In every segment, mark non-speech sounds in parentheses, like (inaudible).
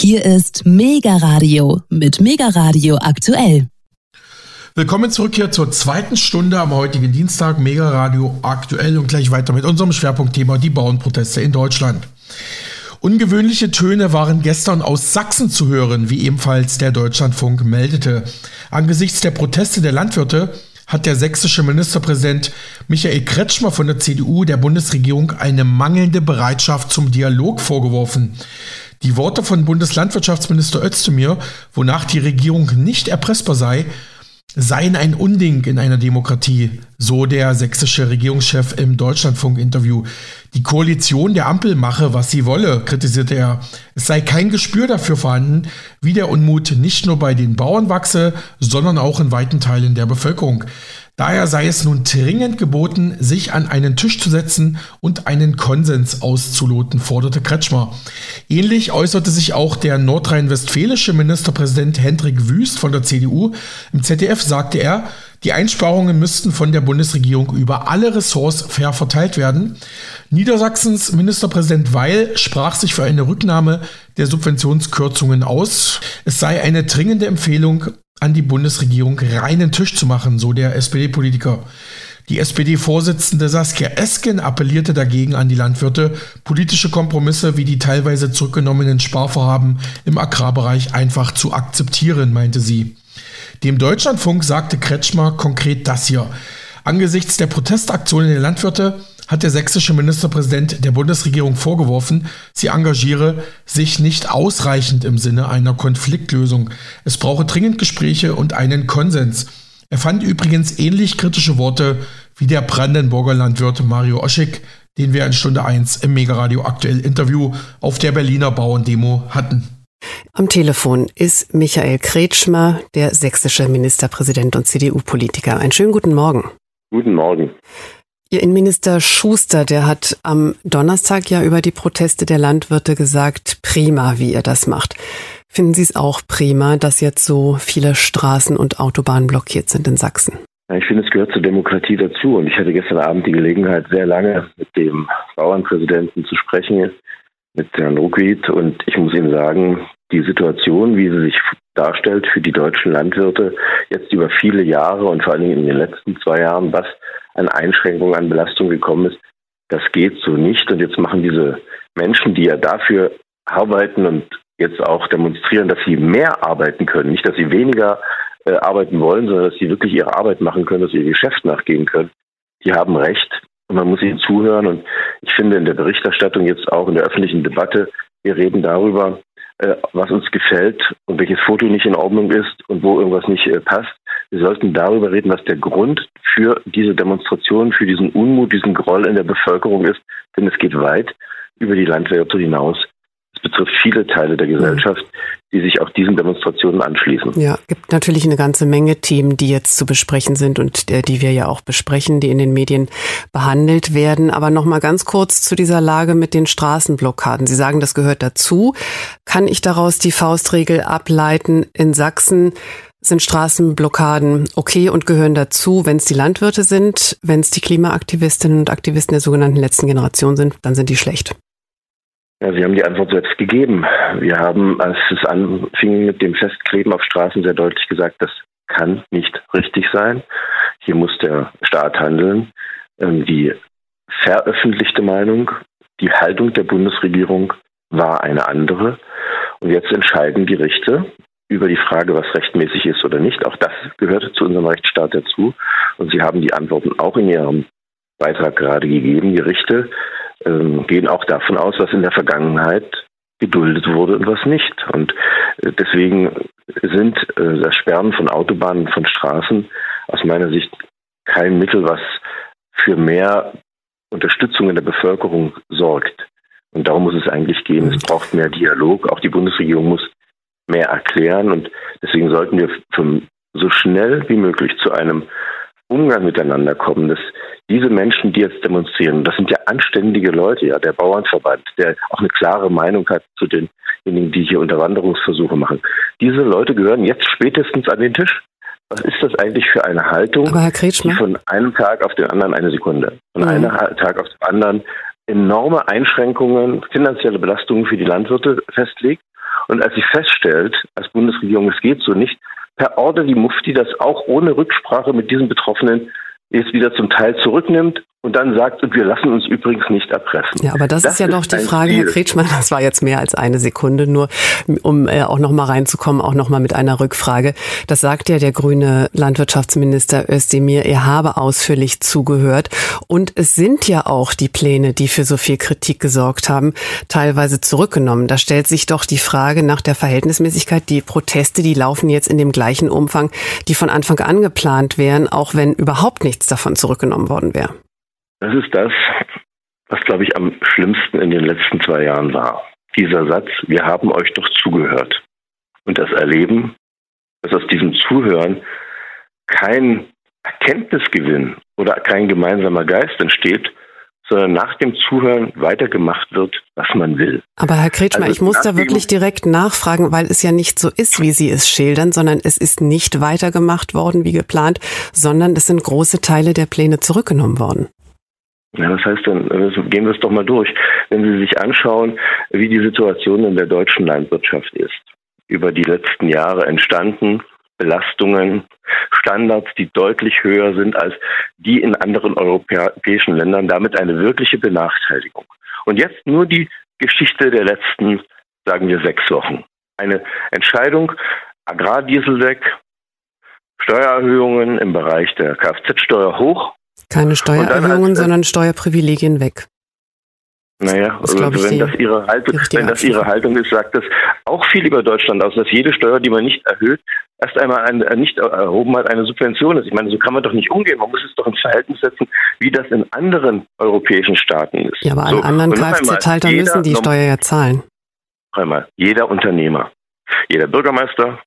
Hier ist Mega Radio mit Mega Radio aktuell. Willkommen zurück hier zur zweiten Stunde am heutigen Dienstag, Mega Radio aktuell und gleich weiter mit unserem Schwerpunktthema die Bauernproteste in Deutschland. Ungewöhnliche Töne waren gestern aus Sachsen zu hören, wie ebenfalls der Deutschlandfunk meldete. Angesichts der Proteste der Landwirte hat der sächsische Ministerpräsident Michael Kretschmer von der CDU der Bundesregierung eine mangelnde Bereitschaft zum Dialog vorgeworfen. Die Worte von Bundeslandwirtschaftsminister Özdemir, wonach die Regierung nicht erpressbar sei, seien ein Unding in einer Demokratie, so der sächsische Regierungschef im Deutschlandfunk-Interview. Die Koalition der Ampel mache, was sie wolle, kritisierte er. Es sei kein Gespür dafür vorhanden, wie der Unmut nicht nur bei den Bauern wachse, sondern auch in weiten Teilen der Bevölkerung. Daher sei es nun dringend geboten, sich an einen Tisch zu setzen und einen Konsens auszuloten, forderte Kretschmer. Ähnlich äußerte sich auch der nordrhein-westfälische Ministerpräsident Hendrik Wüst von der CDU. Im ZDF sagte er, die Einsparungen müssten von der Bundesregierung über alle Ressorts fair verteilt werden. Niedersachsens Ministerpräsident Weil sprach sich für eine Rücknahme der Subventionskürzungen aus. Es sei eine dringende Empfehlung an die Bundesregierung reinen Tisch zu machen, so der SPD-Politiker. Die SPD-Vorsitzende Saskia Esken appellierte dagegen an die Landwirte, politische Kompromisse wie die teilweise zurückgenommenen Sparvorhaben im Agrarbereich einfach zu akzeptieren, meinte sie. Dem Deutschlandfunk sagte Kretschmer konkret das hier. Angesichts der Protestaktionen der Landwirte hat der sächsische Ministerpräsident der Bundesregierung vorgeworfen, sie engagiere sich nicht ausreichend im Sinne einer Konfliktlösung. Es brauche dringend Gespräche und einen Konsens. Er fand übrigens ähnlich kritische Worte wie der Brandenburger Landwirt Mario Oschig, den wir in Stunde 1 im Megaradio aktuell Interview auf der Berliner Bauerndemo hatten. Am Telefon ist Michael Kretschmer, der sächsische Ministerpräsident und CDU-Politiker. Einen schönen guten Morgen. Guten Morgen. Ihr Innenminister Schuster, der hat am Donnerstag ja über die Proteste der Landwirte gesagt, prima, wie ihr das macht. Finden Sie es auch prima, dass jetzt so viele Straßen und Autobahnen blockiert sind in Sachsen? Ich finde, es gehört zur Demokratie dazu. Und ich hatte gestern Abend die Gelegenheit, sehr lange mit dem Bauernpräsidenten zu sprechen, mit Herrn Ruckwied. Und ich muss Ihnen sagen, die Situation, wie sie sich darstellt für die deutschen Landwirte, jetzt über viele Jahre und vor allen Dingen in den letzten zwei Jahren, was an Einschränkungen, an Belastung gekommen ist. Das geht so nicht. Und jetzt machen diese Menschen, die ja dafür arbeiten und jetzt auch demonstrieren, dass sie mehr arbeiten können, nicht, dass sie weniger äh, arbeiten wollen, sondern dass sie wirklich ihre Arbeit machen können, dass sie ihr Geschäft nachgehen können. Die haben Recht und man muss ihnen zuhören. Und ich finde in der Berichterstattung jetzt auch in der öffentlichen Debatte, wir reden darüber, äh, was uns gefällt und welches Foto nicht in Ordnung ist und wo irgendwas nicht äh, passt. Wir sollten darüber reden, was der Grund für diese Demonstration, für diesen Unmut, diesen Groll in der Bevölkerung ist. Denn es geht weit über die Landwirte hinaus. Es betrifft viele Teile der Gesellschaft, die sich auch diesen Demonstrationen anschließen. Ja, gibt natürlich eine ganze Menge Themen, die jetzt zu besprechen sind und äh, die wir ja auch besprechen, die in den Medien behandelt werden. Aber noch mal ganz kurz zu dieser Lage mit den Straßenblockaden. Sie sagen, das gehört dazu. Kann ich daraus die Faustregel ableiten? In Sachsen sind Straßenblockaden okay und gehören dazu, wenn es die Landwirte sind, wenn es die Klimaaktivistinnen und Aktivisten der sogenannten letzten Generation sind, dann sind die schlecht. Ja, Sie haben die Antwort selbst gegeben. Wir haben, als es anfing mit dem Festkleben auf Straßen, sehr deutlich gesagt, das kann nicht richtig sein. Hier muss der Staat handeln. Ähm, die veröffentlichte Meinung, die Haltung der Bundesregierung war eine andere. Und jetzt entscheiden Gerichte über die Frage, was rechtmäßig ist oder nicht. Auch das gehört zu unserem Rechtsstaat dazu. Und Sie haben die Antworten auch in Ihrem Beitrag gerade gegeben. Gerichte ähm, gehen auch davon aus, was in der Vergangenheit geduldet wurde und was nicht. Und äh, deswegen sind äh, das Sperren von Autobahnen, von Straßen aus meiner Sicht kein Mittel, was für mehr Unterstützung in der Bevölkerung sorgt. Und darum muss es eigentlich gehen. Es braucht mehr Dialog. Auch die Bundesregierung muss mehr erklären. Und deswegen sollten wir so schnell wie möglich zu einem Umgang miteinander kommen, dass diese Menschen, die jetzt demonstrieren, das sind ja anständige Leute, ja, der Bauernverband, der auch eine klare Meinung hat zu denjenigen, die hier Unterwanderungsversuche machen. Diese Leute gehören jetzt spätestens an den Tisch. Was ist das eigentlich für eine Haltung, die von einem Tag auf den anderen eine Sekunde, von mhm. einem Tag auf den anderen enorme Einschränkungen, finanzielle Belastungen für die Landwirte festlegt Und als sie feststellt, als Bundesregierung, es geht so nicht, per Order die Mufti das auch ohne Rücksprache mit diesen Betroffenen jetzt wieder zum Teil zurücknimmt und dann sagt, wir lassen uns übrigens nicht erpressen. Ja, aber das, das ist ja doch die Frage, Ziel. Herr Kretschmann, (laughs) das war jetzt mehr als eine Sekunde, nur um äh, auch nochmal reinzukommen, auch nochmal mit einer Rückfrage. Das sagt ja der grüne Landwirtschaftsminister Özdemir, er habe ausführlich zugehört. Und es sind ja auch die Pläne, die für so viel Kritik gesorgt haben, teilweise zurückgenommen. Da stellt sich doch die Frage nach der Verhältnismäßigkeit. Die Proteste, die laufen jetzt in dem gleichen Umfang, die von Anfang an geplant wären, auch wenn überhaupt nichts davon zurückgenommen worden wäre. Das ist das, was, glaube ich, am schlimmsten in den letzten zwei Jahren war. Dieser Satz, wir haben euch doch zugehört. Und das Erleben, dass aus diesem Zuhören kein Erkenntnisgewinn oder kein gemeinsamer Geist entsteht, sondern nach dem Zuhören weitergemacht wird, was man will. Aber Herr Kretschmer, also ich muss da wirklich direkt nachfragen, weil es ja nicht so ist, wie Sie es schildern, sondern es ist nicht weitergemacht worden wie geplant, sondern es sind große Teile der Pläne zurückgenommen worden. Ja, das heißt, dann gehen wir es doch mal durch. Wenn Sie sich anschauen, wie die Situation in der deutschen Landwirtschaft ist, über die letzten Jahre entstanden, Belastungen, Standards, die deutlich höher sind als die in anderen europäischen Ländern, damit eine wirkliche Benachteiligung. Und jetzt nur die Geschichte der letzten, sagen wir, sechs Wochen. Eine Entscheidung, Agrardiesel weg, Steuererhöhungen im Bereich der Kfz-Steuer hoch keine Steuererhöhungen, sondern Steuerprivilegien weg. Naja, das also wenn, das ihre Haltung, wenn das ihre Haltung ist, sagt das auch viel über Deutschland aus, dass jede Steuer, die man nicht erhöht, erst einmal ein, äh, nicht erhoben hat, eine Subvention ist. Ich meine, so kann man doch nicht umgehen. Man muss es doch ins Verhältnis setzen, wie das in anderen europäischen Staaten ist. Ja, aber so. alle anderen Kfz-Halter müssen die Steuer ja zahlen. Einmal, jeder Unternehmer, jeder Bürgermeister,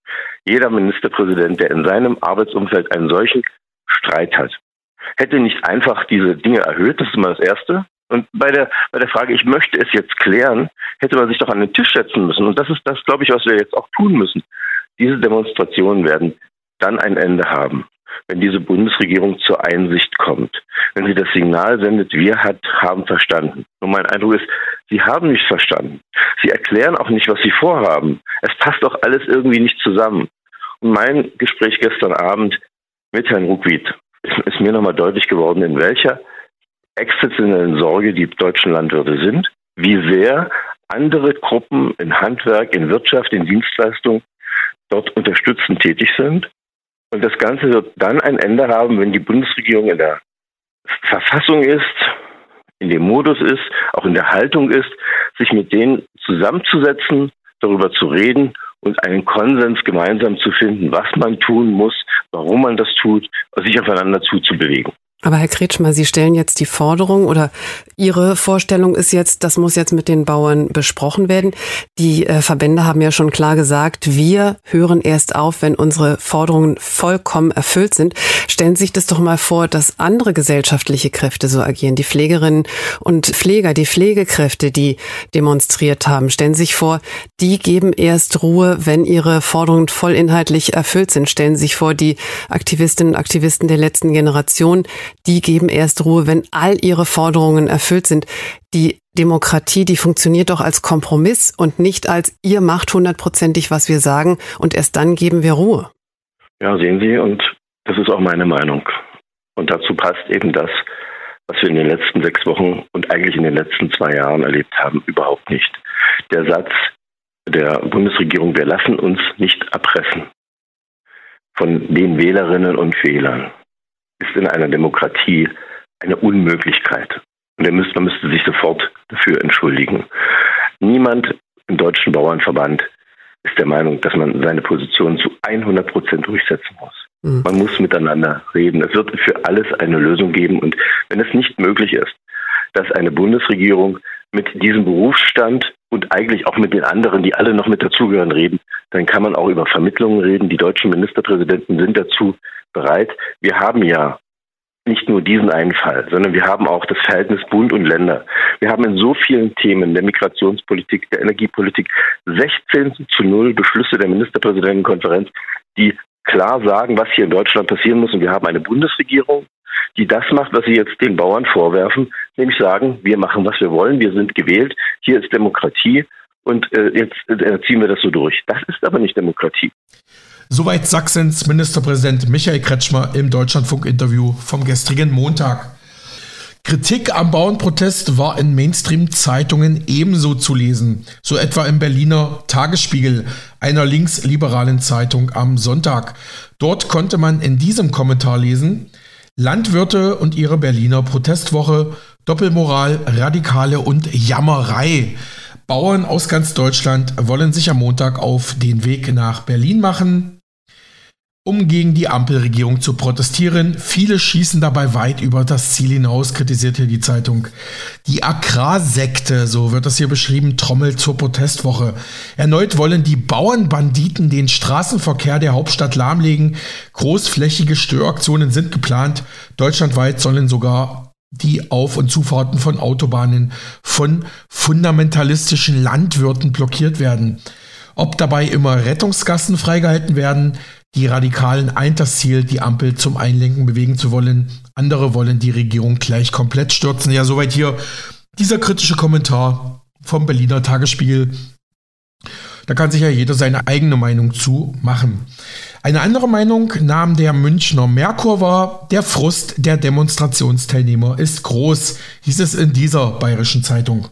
jeder Ministerpräsident, der in seinem Arbeitsumfeld einen solchen Streit hat, hätte nicht einfach diese Dinge erhöht, das ist immer das Erste. Und bei der, bei der Frage, ich möchte es jetzt klären, hätte man sich doch an den Tisch setzen müssen. Und das ist das, glaube ich, was wir jetzt auch tun müssen. Diese Demonstrationen werden dann ein Ende haben, wenn diese Bundesregierung zur Einsicht kommt. Wenn sie das Signal sendet, wir hat, haben verstanden. Und mein Eindruck ist, sie haben nicht verstanden. Sie erklären auch nicht, was sie vorhaben. Es passt auch alles irgendwie nicht zusammen. Und mein Gespräch gestern Abend mit Herrn Ruckwied ist mir nochmal deutlich geworden, in welcher existenziellen Sorge die deutschen Landwirte sind, wie sehr andere Gruppen in Handwerk, in Wirtschaft, in Dienstleistung dort unterstützend tätig sind. Und das Ganze wird dann ein Ende haben, wenn die Bundesregierung in der Verfassung ist, in dem Modus ist, auch in der Haltung ist, sich mit denen zusammenzusetzen, darüber zu reden und einen Konsens gemeinsam zu finden, was man tun muss, warum man das tut, sich aufeinander zuzubewegen. Aber Herr Kretschmer, Sie stellen jetzt die Forderung oder Ihre Vorstellung ist jetzt, das muss jetzt mit den Bauern besprochen werden. Die äh, Verbände haben ja schon klar gesagt, wir hören erst auf, wenn unsere Forderungen vollkommen erfüllt sind. Stellen Sie sich das doch mal vor, dass andere gesellschaftliche Kräfte so agieren. Die Pflegerinnen und Pfleger, die Pflegekräfte, die demonstriert haben. Stellen Sie sich vor, die geben erst Ruhe, wenn ihre Forderungen vollinhaltlich erfüllt sind. Stellen Sie sich vor, die Aktivistinnen und Aktivisten der letzten Generation, die geben erst Ruhe, wenn all ihre Forderungen erfüllt sind. Die Demokratie, die funktioniert doch als Kompromiss und nicht als ihr macht hundertprozentig, was wir sagen und erst dann geben wir Ruhe. Ja, sehen Sie, und das ist auch meine Meinung. Und dazu passt eben das, was wir in den letzten sechs Wochen und eigentlich in den letzten zwei Jahren erlebt haben, überhaupt nicht. Der Satz der Bundesregierung, wir lassen uns nicht erpressen von den Wählerinnen und Wählern ist in einer Demokratie eine Unmöglichkeit. Und er müsste, man müsste sich sofort dafür entschuldigen. Niemand im Deutschen Bauernverband ist der Meinung, dass man seine Position zu 100 Prozent durchsetzen muss. Mhm. Man muss miteinander reden. Es wird für alles eine Lösung geben. Und wenn es nicht möglich ist, dass eine Bundesregierung mit diesem Berufsstand und eigentlich auch mit den anderen, die alle noch mit dazugehören, reden, dann kann man auch über Vermittlungen reden. Die deutschen Ministerpräsidenten sind dazu bereit. Wir haben ja nicht nur diesen einen Fall, sondern wir haben auch das Verhältnis Bund und Länder. Wir haben in so vielen Themen der Migrationspolitik, der Energiepolitik 16 zu 0 Beschlüsse der Ministerpräsidentenkonferenz, die klar sagen, was hier in Deutschland passieren muss. Und wir haben eine Bundesregierung, die das macht, was sie jetzt den Bauern vorwerfen, nämlich sagen, wir machen, was wir wollen, wir sind gewählt, hier ist Demokratie und äh, jetzt äh, ziehen wir das so durch. Das ist aber nicht Demokratie. Soweit Sachsens Ministerpräsident Michael Kretschmer im Deutschlandfunk-Interview vom gestrigen Montag. Kritik am Bauernprotest war in Mainstream-Zeitungen ebenso zu lesen, so etwa im Berliner Tagesspiegel, einer linksliberalen Zeitung am Sonntag. Dort konnte man in diesem Kommentar lesen, Landwirte und ihre Berliner Protestwoche, Doppelmoral, Radikale und Jammerei. Bauern aus ganz Deutschland wollen sich am Montag auf den Weg nach Berlin machen, um gegen die Ampelregierung zu protestieren. Viele schießen dabei weit über das Ziel hinaus, kritisiert hier die Zeitung. Die Agrarsekte, so wird das hier beschrieben, trommelt zur Protestwoche. Erneut wollen die Bauernbanditen den Straßenverkehr der Hauptstadt lahmlegen. Großflächige Störaktionen sind geplant. Deutschlandweit sollen sogar die Auf- und Zufahrten von Autobahnen von fundamentalistischen Landwirten blockiert werden. Ob dabei immer Rettungsgassen freigehalten werden, die Radikalen eint das Ziel, die Ampel zum Einlenken bewegen zu wollen. Andere wollen die Regierung gleich komplett stürzen. Ja, soweit hier dieser kritische Kommentar vom Berliner Tagesspiegel. Da kann sich ja jeder seine eigene Meinung zu machen. Eine andere Meinung nahm der Münchner Merkur wahr. Der Frust der Demonstrationsteilnehmer ist groß, hieß es in dieser bayerischen Zeitung.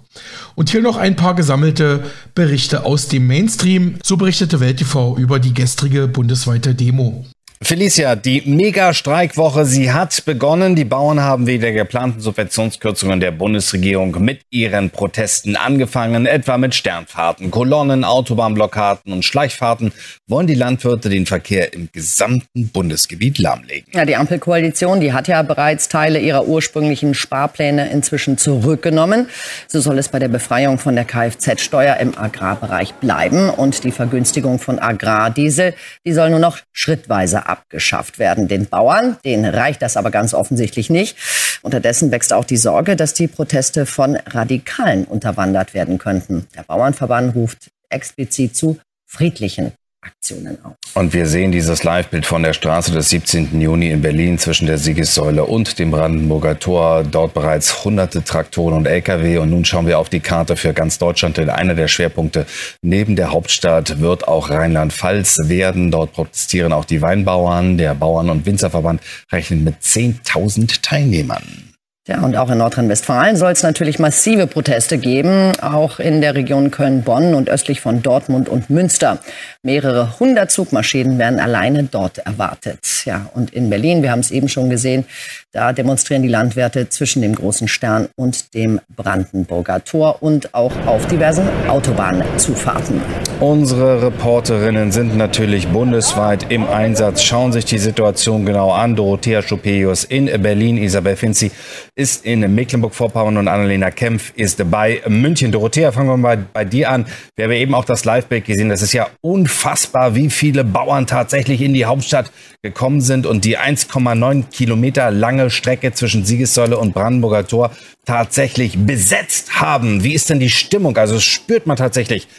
Und hier noch ein paar gesammelte Berichte aus dem Mainstream. So berichtete Welt TV über die gestrige bundesweite Demo. Felicia, die Mega-Streikwoche, sie hat begonnen. Die Bauern haben wegen der geplanten Subventionskürzungen der Bundesregierung mit ihren Protesten angefangen, etwa mit Sternfahrten, Kolonnen, Autobahnblockaden und Schleichfahrten wollen die Landwirte den Verkehr im gesamten Bundesgebiet lahmlegen. Ja, die Ampelkoalition, die hat ja bereits Teile ihrer ursprünglichen Sparpläne inzwischen zurückgenommen. So soll es bei der Befreiung von der Kfz-Steuer im Agrarbereich bleiben und die Vergünstigung von Agrardiesel, die soll nur noch schrittweise abgeschafft werden. Den Bauern, denen reicht das aber ganz offensichtlich nicht. Unterdessen wächst auch die Sorge, dass die Proteste von Radikalen unterwandert werden könnten. Der Bauernverband ruft explizit zu friedlichen Aktionen auf. Und wir sehen dieses Live-Bild von der Straße des 17. Juni in Berlin zwischen der Siegessäule und dem Brandenburger Tor. Dort bereits hunderte Traktoren und Lkw. Und nun schauen wir auf die Karte für ganz Deutschland. Denn einer der Schwerpunkte neben der Hauptstadt wird auch Rheinland-Pfalz werden. Dort protestieren auch die Weinbauern. Der Bauern- und Winzerverband rechnet mit 10.000 Teilnehmern. Ja, und auch in Nordrhein-Westfalen soll es natürlich massive Proteste geben, auch in der Region Köln-Bonn und östlich von Dortmund und Münster. Mehrere hundert Zugmaschinen werden alleine dort erwartet. Ja, und in Berlin, wir haben es eben schon gesehen, da demonstrieren die Landwirte zwischen dem Großen Stern und dem Brandenburger Tor und auch auf diversen Autobahnzufahrten. Unsere Reporterinnen sind natürlich bundesweit im Einsatz, schauen sich die Situation genau an. Dorothea Schupelius in Berlin, Isabel Finzi ist in Mecklenburg-Vorpommern und Annalena Kempf ist bei München. Dorothea, fangen wir mal bei dir an. Wir haben eben auch das Live-Bild gesehen. Das ist ja unfassbar, wie viele Bauern tatsächlich in die Hauptstadt gekommen sind und die 1,9 Kilometer lange Strecke zwischen Siegessäule und Brandenburger Tor tatsächlich besetzt haben. Wie ist denn die Stimmung? Also spürt man tatsächlich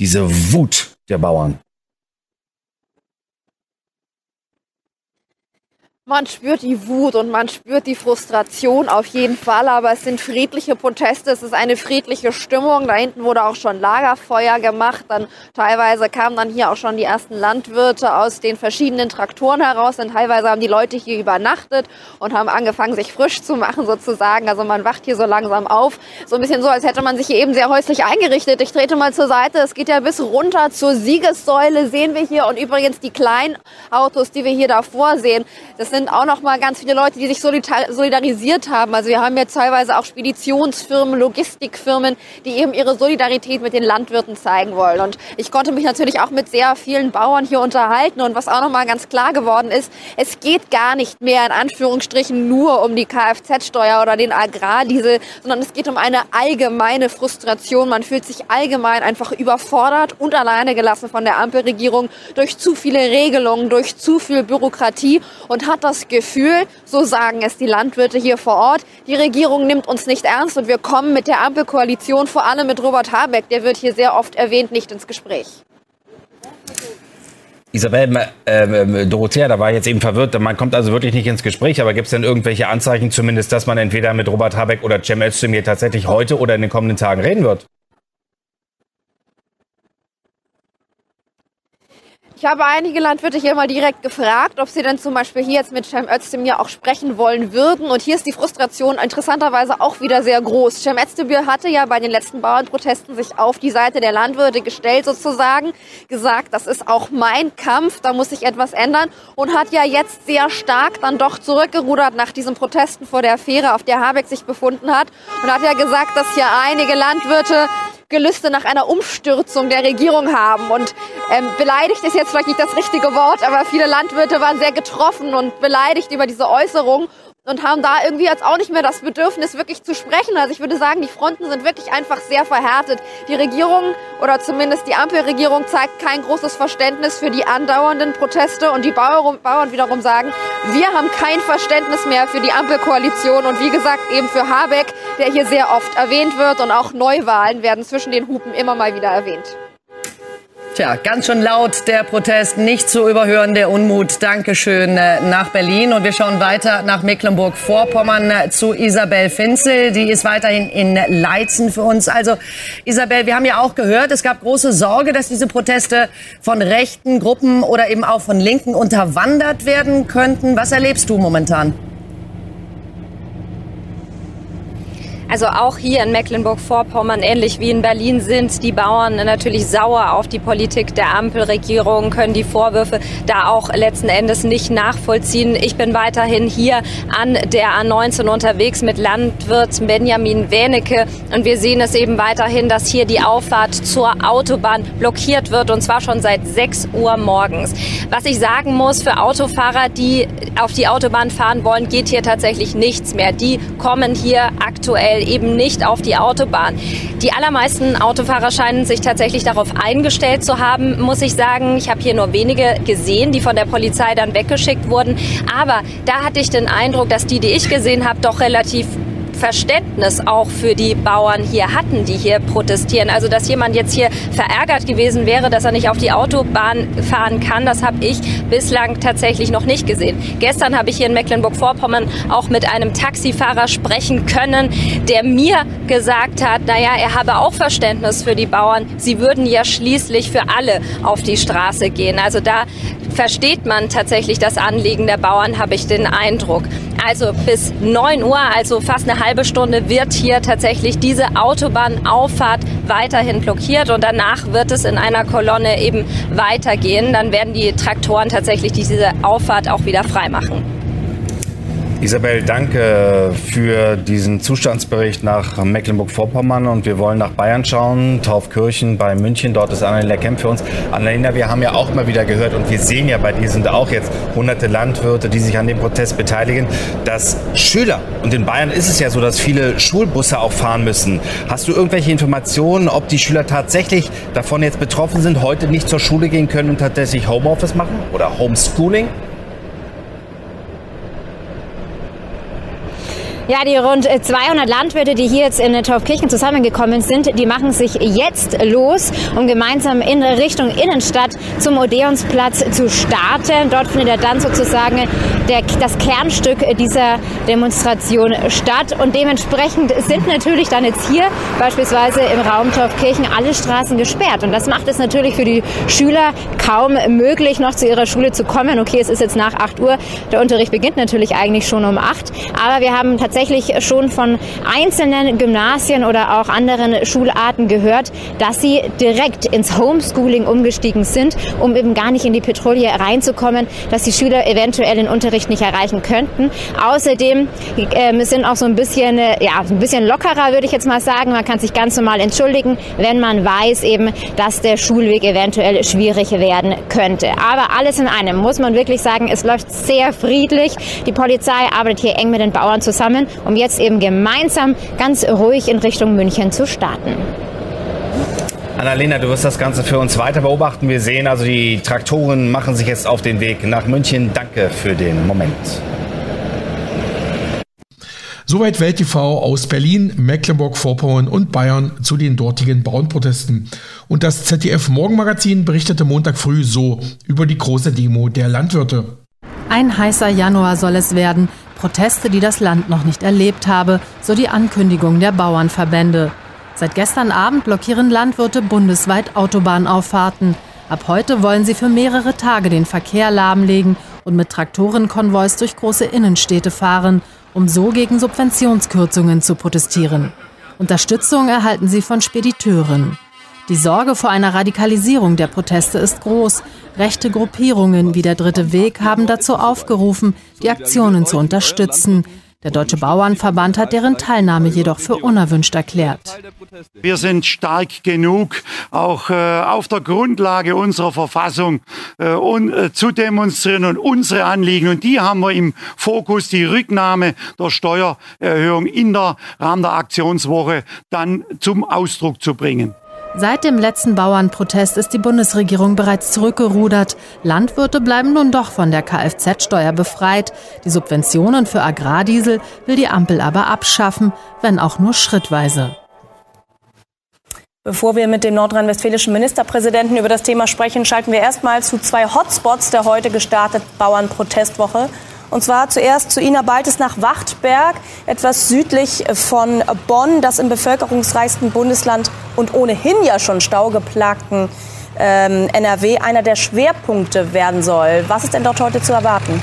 diese Wut der Bauern. Man spürt die Wut und man spürt die Frustration auf jeden Fall, aber es sind friedliche Proteste, es ist eine friedliche Stimmung. Da hinten wurde auch schon Lagerfeuer gemacht, dann teilweise kamen dann hier auch schon die ersten Landwirte aus den verschiedenen Traktoren heraus, denn teilweise haben die Leute hier übernachtet und haben angefangen, sich frisch zu machen sozusagen. Also man wacht hier so langsam auf, so ein bisschen so, als hätte man sich hier eben sehr häuslich eingerichtet. Ich trete mal zur Seite, es geht ja bis runter zur Siegessäule, sehen wir hier und übrigens die kleinen Autos, die wir hier davor sehen, das sind auch noch mal ganz viele Leute, die sich solidarisiert haben. Also wir haben jetzt teilweise auch Speditionsfirmen, Logistikfirmen, die eben ihre Solidarität mit den Landwirten zeigen wollen. Und ich konnte mich natürlich auch mit sehr vielen Bauern hier unterhalten. Und was auch noch mal ganz klar geworden ist, es geht gar nicht mehr in Anführungsstrichen nur um die Kfz-Steuer oder den Agrardiesel, sondern es geht um eine allgemeine Frustration. Man fühlt sich allgemein einfach überfordert und alleine gelassen von der Ampelregierung durch zu viele Regelungen, durch zu viel Bürokratie und hat das Gefühl, so sagen es die Landwirte hier vor Ort, die Regierung nimmt uns nicht ernst und wir kommen mit der Ampelkoalition, vor allem mit Robert Habeck, der wird hier sehr oft erwähnt, nicht ins Gespräch. Isabel, äh, Dorothea, da war ich jetzt eben verwirrt. Man kommt also wirklich nicht ins Gespräch, aber gibt es denn irgendwelche Anzeichen zumindest, dass man entweder mit Robert Habeck oder Cem Özdemir tatsächlich heute oder in den kommenden Tagen reden wird? Ich habe einige Landwirte hier mal direkt gefragt, ob sie denn zum Beispiel hier jetzt mit Cem Özdemir auch sprechen wollen würden. Und hier ist die Frustration interessanterweise auch wieder sehr groß. Cem Özdemir hatte ja bei den letzten Bauernprotesten sich auf die Seite der Landwirte gestellt sozusagen, gesagt, das ist auch mein Kampf, da muss sich etwas ändern und hat ja jetzt sehr stark dann doch zurückgerudert nach diesen Protesten vor der Fähre, auf der Habeck sich befunden hat und hat ja gesagt, dass hier einige Landwirte Gelüste nach einer Umstürzung der Regierung haben. Und ähm, beleidigt ist jetzt vielleicht nicht das richtige Wort, aber viele Landwirte waren sehr getroffen und beleidigt über diese Äußerung und haben da irgendwie jetzt auch nicht mehr das Bedürfnis, wirklich zu sprechen. Also ich würde sagen, die Fronten sind wirklich einfach sehr verhärtet. Die Regierung oder zumindest die Ampelregierung zeigt kein großes Verständnis für die andauernden Proteste und die Bauern, wiederum sagen, wir haben kein Verständnis mehr für die Ampelkoalition und wie gesagt eben für Habeck, der hier sehr oft erwähnt wird und auch Neuwahlen werden zwischen den Hupen immer mal wieder erwähnt. Tja, ganz schön laut der Protest, nicht zu überhören der Unmut. Dankeschön äh, nach Berlin. Und wir schauen weiter nach Mecklenburg-Vorpommern äh, zu Isabel Finzel. Die ist weiterhin in Leitzen für uns. Also Isabel, wir haben ja auch gehört, es gab große Sorge, dass diese Proteste von rechten Gruppen oder eben auch von Linken unterwandert werden könnten. Was erlebst du momentan? Also auch hier in Mecklenburg-Vorpommern, ähnlich wie in Berlin, sind die Bauern natürlich sauer auf die Politik der Ampelregierung, können die Vorwürfe da auch letzten Endes nicht nachvollziehen. Ich bin weiterhin hier an der A19 unterwegs mit Landwirt Benjamin Wähnecke und wir sehen es eben weiterhin, dass hier die Auffahrt zur Autobahn blockiert wird und zwar schon seit 6 Uhr morgens. Was ich sagen muss, für Autofahrer, die auf die Autobahn fahren wollen, geht hier tatsächlich nichts mehr. Die kommen hier aktuell eben nicht auf die Autobahn. Die allermeisten Autofahrer scheinen sich tatsächlich darauf eingestellt zu haben, muss ich sagen. Ich habe hier nur wenige gesehen, die von der Polizei dann weggeschickt wurden. Aber da hatte ich den Eindruck, dass die, die ich gesehen habe, doch relativ Verständnis auch für die Bauern hier hatten, die hier protestieren. Also dass jemand jetzt hier verärgert gewesen wäre, dass er nicht auf die Autobahn fahren kann, das habe ich bislang tatsächlich noch nicht gesehen. Gestern habe ich hier in Mecklenburg-Vorpommern auch mit einem Taxifahrer sprechen können, der mir gesagt hat, naja, er habe auch Verständnis für die Bauern. Sie würden ja schließlich für alle auf die Straße gehen. Also da versteht man tatsächlich das Anliegen der Bauern, habe ich den Eindruck. Also bis 9 Uhr, also fast eine halbe Stunde, wird hier tatsächlich diese Autobahnauffahrt weiterhin blockiert und danach wird es in einer Kolonne eben weitergehen. Dann werden die Traktoren tatsächlich diese Auffahrt auch wieder freimachen. Isabel, danke für diesen Zustandsbericht nach Mecklenburg-Vorpommern und wir wollen nach Bayern schauen, Taufkirchen bei München, dort ist Annalena Kemp für uns. Annalena, wir haben ja auch mal wieder gehört und wir sehen ja bei dir sind auch jetzt hunderte Landwirte, die sich an dem Protest beteiligen, dass Schüler, und in Bayern ist es ja so, dass viele Schulbusse auch fahren müssen. Hast du irgendwelche Informationen, ob die Schüler tatsächlich davon jetzt betroffen sind, heute nicht zur Schule gehen können und tatsächlich Homeoffice machen oder Homeschooling? Ja, die rund 200 Landwirte, die hier jetzt in Taufkirchen zusammengekommen sind, die machen sich jetzt los, um gemeinsam in Richtung Innenstadt zum Odeonsplatz zu starten. Dort findet dann sozusagen der, das Kernstück dieser Demonstration statt. Und dementsprechend sind natürlich dann jetzt hier beispielsweise im Raum Taufkirchen alle Straßen gesperrt. Und das macht es natürlich für die Schüler kaum möglich, noch zu ihrer Schule zu kommen. Okay, es ist jetzt nach 8 Uhr. Der Unterricht beginnt natürlich eigentlich schon um 8. Aber wir haben tatsächlich tatsächlich schon von einzelnen Gymnasien oder auch anderen Schularten gehört, dass sie direkt ins Homeschooling umgestiegen sind, um eben gar nicht in die Petrouille reinzukommen, dass die Schüler eventuell den Unterricht nicht erreichen könnten. Außerdem äh, sind auch so ein bisschen, äh, ja, ein bisschen lockerer, würde ich jetzt mal sagen. Man kann sich ganz normal entschuldigen, wenn man weiß eben, dass der Schulweg eventuell schwierig werden könnte. Aber alles in einem muss man wirklich sagen, es läuft sehr friedlich. Die Polizei arbeitet hier eng mit den Bauern zusammen um jetzt eben gemeinsam ganz ruhig in Richtung München zu starten. Annalena, du wirst das Ganze für uns weiter beobachten. Wir sehen also, die Traktoren machen sich jetzt auf den Weg nach München. Danke für den Moment. Soweit Welt TV aus Berlin, Mecklenburg-Vorpommern und Bayern zu den dortigen Bauernprotesten. Und das ZDF Morgenmagazin berichtete Montag früh so über die große Demo der Landwirte. Ein heißer Januar soll es werden. Proteste, die das Land noch nicht erlebt habe, so die Ankündigung der Bauernverbände. Seit gestern Abend blockieren Landwirte bundesweit Autobahnauffahrten. Ab heute wollen sie für mehrere Tage den Verkehr lahmlegen und mit Traktorenkonvois durch große Innenstädte fahren, um so gegen Subventionskürzungen zu protestieren. Unterstützung erhalten sie von Spediteuren. Die Sorge vor einer Radikalisierung der Proteste ist groß. Rechte Gruppierungen wie der Dritte Weg haben dazu aufgerufen, die Aktionen zu unterstützen. Der Deutsche Bauernverband hat deren Teilnahme jedoch für unerwünscht erklärt. Wir sind stark genug, auch äh, auf der Grundlage unserer Verfassung äh, äh, zu demonstrieren und unsere Anliegen. Und die haben wir im Fokus, die Rücknahme der Steuererhöhung in der Rahmen der Aktionswoche dann zum Ausdruck zu bringen. Seit dem letzten Bauernprotest ist die Bundesregierung bereits zurückgerudert. Landwirte bleiben nun doch von der Kfz-Steuer befreit. Die Subventionen für Agrardiesel will die Ampel aber abschaffen, wenn auch nur schrittweise. Bevor wir mit dem nordrhein-westfälischen Ministerpräsidenten über das Thema sprechen, schalten wir erstmal zu zwei Hotspots der heute gestarteten Bauernprotestwoche. Und zwar zuerst zu Ina Baltes nach Wachtberg, etwas südlich von Bonn, das im bevölkerungsreichsten Bundesland und ohnehin ja schon staugeplagten ähm, NRW einer der Schwerpunkte werden soll. Was ist denn dort heute zu erwarten?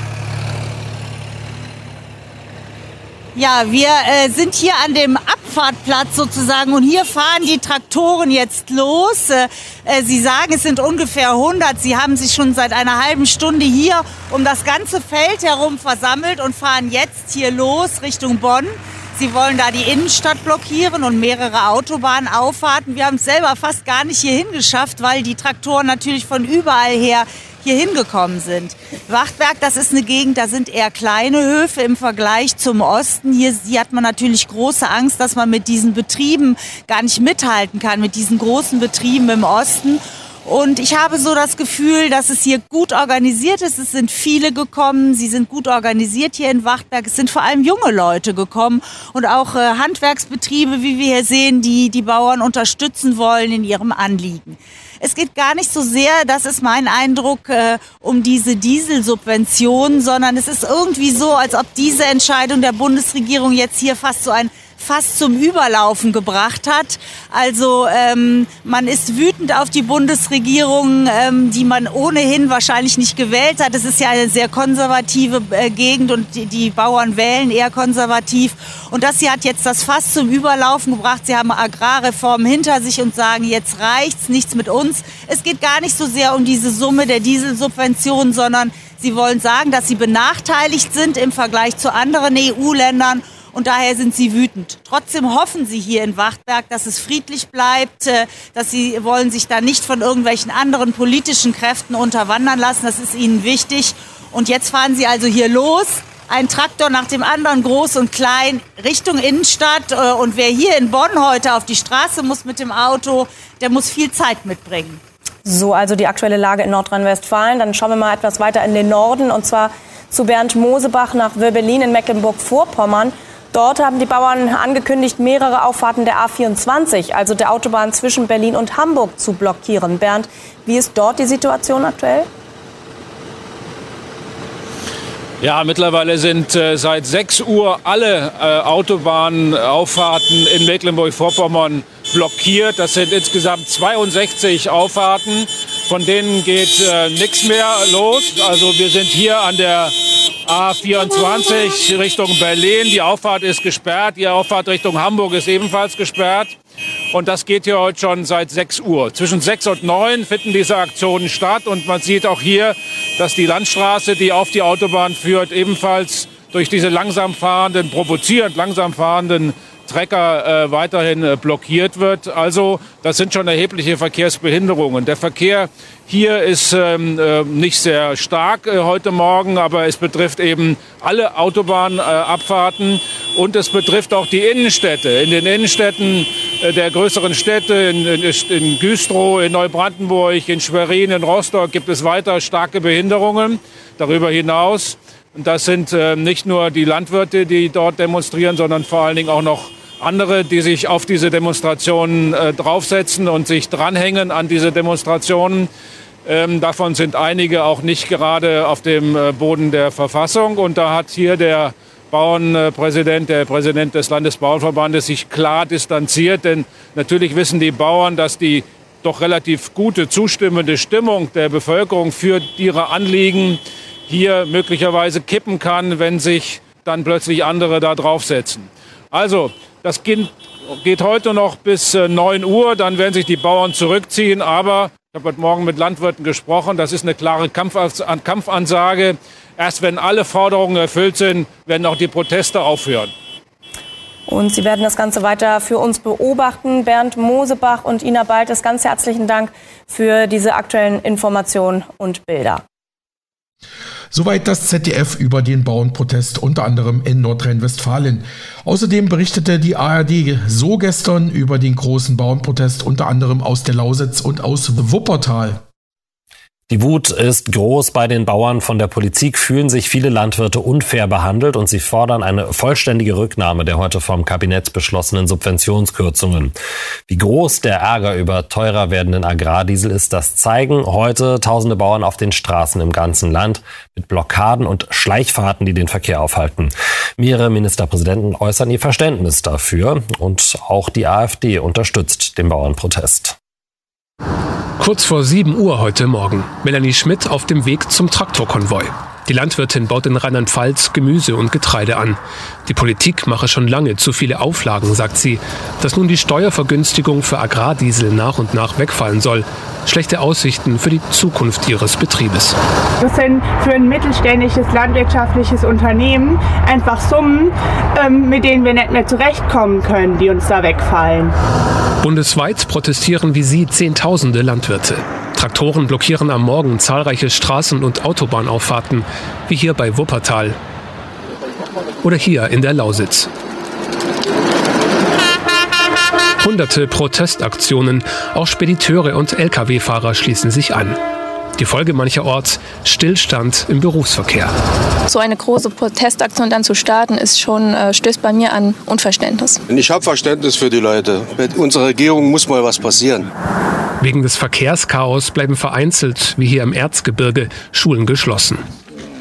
Ja, wir äh, sind hier an dem Abfahrtplatz sozusagen und hier fahren die Traktoren jetzt los. Äh, äh, Sie sagen, es sind ungefähr 100. Sie haben sich schon seit einer halben Stunde hier um das ganze Feld herum versammelt und fahren jetzt hier los Richtung Bonn. Sie wollen da die Innenstadt blockieren und mehrere Autobahnen auffahrten. Wir haben es selber fast gar nicht hier hingeschafft, weil die Traktoren natürlich von überall her hier hingekommen sind. Wachtberg, das ist eine Gegend, da sind eher kleine Höfe im Vergleich zum Osten. Hier, hier hat man natürlich große Angst, dass man mit diesen Betrieben gar nicht mithalten kann, mit diesen großen Betrieben im Osten. Und ich habe so das Gefühl, dass es hier gut organisiert ist. Es sind viele gekommen. Sie sind gut organisiert hier in Wachtberg. Es sind vor allem junge Leute gekommen und auch äh, Handwerksbetriebe, wie wir hier sehen, die die Bauern unterstützen wollen in ihrem Anliegen. Es geht gar nicht so sehr, das ist mein Eindruck, äh, um diese Dieselsubvention, sondern es ist irgendwie so, als ob diese Entscheidung der Bundesregierung jetzt hier fast so ein fast zum Überlaufen gebracht hat. Also ähm, man ist wütend auf die Bundesregierung, ähm, die man ohnehin wahrscheinlich nicht gewählt hat. Es ist ja eine sehr konservative äh, Gegend und die, die, Bauern wählen eher konservativ. Und das hier hat jetzt das Fass zum Überlaufen gebracht. Sie haben Agrarreformen hinter sich und sagen, jetzt reicht's, nichts mit uns. Es geht gar nicht so sehr um diese Summe der Dieselsubventionen, sondern sie wollen sagen, dass sie benachteiligt sind im Vergleich zu anderen EU-Ländern und daher sind sie wütend. Trotzdem hoffen sie hier in Wachtberg, dass es friedlich bleibt, äh, dass sie wollen sich da nicht von irgendwelchen anderen politischen Kräften unterwandern lassen. Das ist ihnen wichtig. Und jetzt fahren sie also hier los. Ein Traktor nach dem anderen, groß und klein, Richtung Innenstadt. Äh, und wer hier in Bonn heute auf die Straße muss mit dem Auto, der muss viel Zeit mitbringen. So, also die aktuelle Lage in Nordrhein-Westfalen. Dann schauen wir mal etwas weiter in den Norden und zwar zu Bernd Mosebach nach Wirbelin in Mecklenburg-Vorpommern. Dort haben die Bauern angekündigt, mehrere Auffahrten der A24, also der Autobahn zwischen Berlin und Hamburg, zu blockieren. Bernd, wie ist dort die Situation aktuell? Ja, mittlerweile sind äh, seit 6 Uhr alle äh, Autobahnauffahrten in Mecklenburg-Vorpommern blockiert. Das sind insgesamt 62 Auffahrten. Von denen geht äh, nichts mehr los. Also wir sind hier an der A24 Richtung Berlin. Die Auffahrt ist gesperrt. Die Auffahrt Richtung Hamburg ist ebenfalls gesperrt. Und das geht hier heute schon seit 6 Uhr. Zwischen 6 und 9 finden diese Aktionen statt. Und man sieht auch hier, dass die Landstraße, die auf die Autobahn führt, ebenfalls durch diese langsam fahrenden, provozierend langsam fahrenden Trecker äh, weiterhin äh, blockiert wird. Also das sind schon erhebliche Verkehrsbehinderungen. Der Verkehr hier ist ähm, äh, nicht sehr stark äh, heute Morgen, aber es betrifft eben alle Autobahnabfahrten und es betrifft auch die Innenstädte. In den Innenstädten äh, der größeren Städte, in, in, in Güstrow, in Neubrandenburg, in Schwerin, in Rostock gibt es weiter starke Behinderungen. Darüber hinaus das sind äh, nicht nur die Landwirte, die dort demonstrieren, sondern vor allen Dingen auch noch andere, die sich auf diese Demonstrationen äh, draufsetzen und sich dranhängen an diese Demonstrationen. Ähm, davon sind einige auch nicht gerade auf dem äh, Boden der Verfassung. Und da hat hier der Bauernpräsident, der Präsident des Landesbauernverbandes sich klar distanziert. Denn natürlich wissen die Bauern, dass die doch relativ gute, zustimmende Stimmung der Bevölkerung für ihre Anliegen hier möglicherweise kippen kann, wenn sich dann plötzlich andere da draufsetzen. Also, das geht, heute noch bis 9 äh, Uhr, dann werden sich die Bauern zurückziehen, aber ich habe heute Morgen mit Landwirten gesprochen, das ist eine klare Kampfansage. Erst wenn alle Forderungen erfüllt sind, werden auch die Proteste aufhören. Und Sie werden das Ganze weiter für uns beobachten. Bernd Mosebach und Ina Baltes, ganz herzlichen Dank für diese aktuellen Informationen und Bilder. Soweit das ZDF über den Bauernprotest unter anderem in Nordrhein-Westfalen. Außerdem berichtete die ARD so gestern über den großen Bauernprotest unter anderem aus der Lausitz und aus Wuppertal. Die Wut ist groß bei den Bauern. Von der Politik fühlen sich viele Landwirte unfair behandelt und sie fordern eine vollständige Rücknahme der heute vom Kabinett beschlossenen Subventionskürzungen. Wie groß der Ärger über teurer werdenden Agrardiesel ist, das zeigen heute tausende Bauern auf den Straßen im ganzen Land mit Blockaden und Schleichfahrten, die den Verkehr aufhalten. Mehrere Ministerpräsidenten äußern ihr Verständnis dafür und auch die AfD unterstützt den Bauernprotest. Kurz vor 7 Uhr heute Morgen. Melanie Schmidt auf dem Weg zum Traktorkonvoi. Die Landwirtin baut in Rheinland-Pfalz Gemüse und Getreide an. Die Politik mache schon lange zu viele Auflagen, sagt sie. Dass nun die Steuervergünstigung für Agrardiesel nach und nach wegfallen soll. Schlechte Aussichten für die Zukunft ihres Betriebes. Das sind für ein mittelständisches landwirtschaftliches Unternehmen einfach Summen, ähm, mit denen wir nicht mehr zurechtkommen können, die uns da wegfallen. Bundesweit protestieren wie sie Zehntausende Landwirte. Traktoren blockieren am Morgen zahlreiche Straßen- und Autobahnauffahrten, wie hier bei Wuppertal oder hier in der Lausitz. Hunderte Protestaktionen, auch Spediteure und Lkw-Fahrer schließen sich an. Die Folge mancherorts Stillstand im Berufsverkehr. So eine große Protestaktion dann zu starten, ist schon, äh, stößt bei mir an Unverständnis. Ich habe Verständnis für die Leute. Mit unserer Regierung muss mal was passieren. Wegen des Verkehrschaos bleiben vereinzelt, wie hier im Erzgebirge, Schulen geschlossen.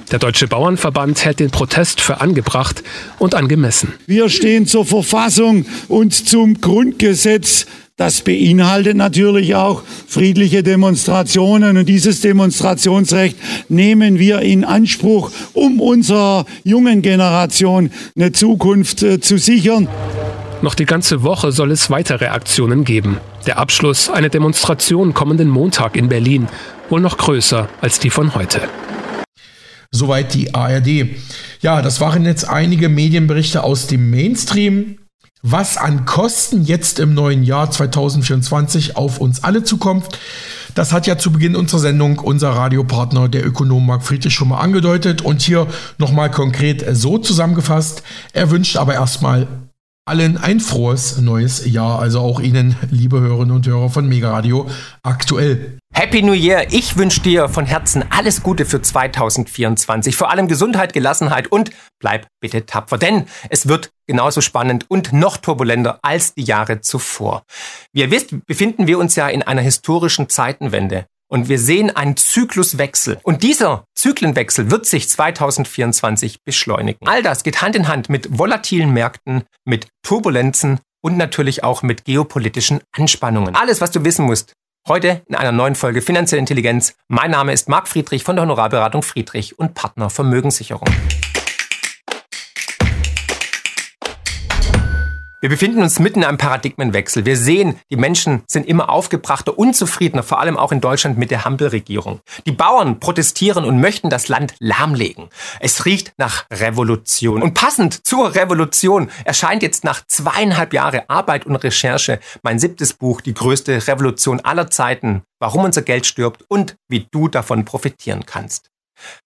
Der Deutsche Bauernverband hält den Protest für angebracht und angemessen. Wir stehen zur Verfassung und zum Grundgesetz. Das beinhaltet natürlich auch friedliche Demonstrationen. Und dieses Demonstrationsrecht nehmen wir in Anspruch, um unserer jungen Generation eine Zukunft äh, zu sichern. Noch die ganze Woche soll es weitere Aktionen geben. Der Abschluss eine Demonstration kommenden Montag in Berlin, wohl noch größer als die von heute. Soweit die ARD. Ja, das waren jetzt einige Medienberichte aus dem Mainstream. Was an Kosten jetzt im neuen Jahr 2024 auf uns alle zukommt, das hat ja zu Beginn unserer Sendung unser Radiopartner, der Ökonom Marc Friedrich, schon mal angedeutet und hier nochmal konkret so zusammengefasst. Er wünscht aber erstmal allen ein frohes neues Jahr. Also auch Ihnen, liebe Hörerinnen und Hörer von Mega Radio, aktuell. Happy New Year! Ich wünsche dir von Herzen alles Gute für 2024. Vor allem Gesundheit, Gelassenheit und bleib bitte tapfer, denn es wird genauso spannend und noch turbulenter als die Jahre zuvor. Wie ihr wisst, befinden wir uns ja in einer historischen Zeitenwende. Und wir sehen einen Zykluswechsel. Und dieser Zyklenwechsel wird sich 2024 beschleunigen. All das geht Hand in Hand mit volatilen Märkten, mit Turbulenzen und natürlich auch mit geopolitischen Anspannungen. Alles, was du wissen musst. Heute in einer neuen Folge Finanzielle Intelligenz. Mein Name ist Marc Friedrich von der Honorarberatung Friedrich und Partner Vermögenssicherung. Wir befinden uns mitten in einem Paradigmenwechsel. Wir sehen, die Menschen sind immer aufgebrachter, unzufriedener, vor allem auch in Deutschland mit der Hampelregierung. Die Bauern protestieren und möchten das Land lahmlegen. Es riecht nach Revolution. Und passend zur Revolution erscheint jetzt nach zweieinhalb Jahre Arbeit und Recherche mein siebtes Buch, die größte Revolution aller Zeiten, warum unser Geld stirbt und wie du davon profitieren kannst.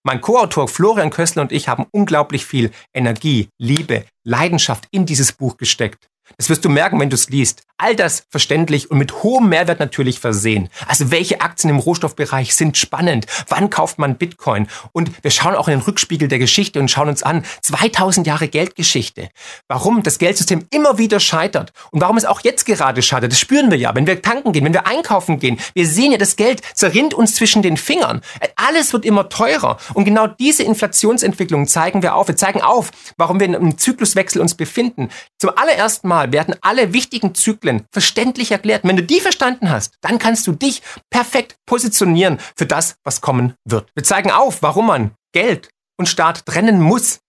Mein Co-Autor Florian Kössler und ich haben unglaublich viel Energie, Liebe, Leidenschaft in dieses Buch gesteckt. Das wirst du merken, wenn du es liest. All das verständlich und mit hohem Mehrwert natürlich versehen. Also welche Aktien im Rohstoffbereich sind spannend? Wann kauft man Bitcoin? Und wir schauen auch in den Rückspiegel der Geschichte und schauen uns an 2000 Jahre Geldgeschichte. Warum das Geldsystem immer wieder scheitert und warum es auch jetzt gerade scheitert. Das spüren wir ja, wenn wir tanken gehen, wenn wir einkaufen gehen. Wir sehen ja, das Geld zerrinnt uns zwischen den Fingern. Alles wird immer teurer. Und genau diese Inflationsentwicklung zeigen wir auf. Wir zeigen auf, warum wir in einem Zykluswechsel uns befinden. Zum allerersten Mal werden alle wichtigen Zyklen verständlich erklärt. Wenn du die verstanden hast, dann kannst du dich perfekt positionieren für das, was kommen wird. Wir zeigen auf, warum man Geld und Staat trennen muss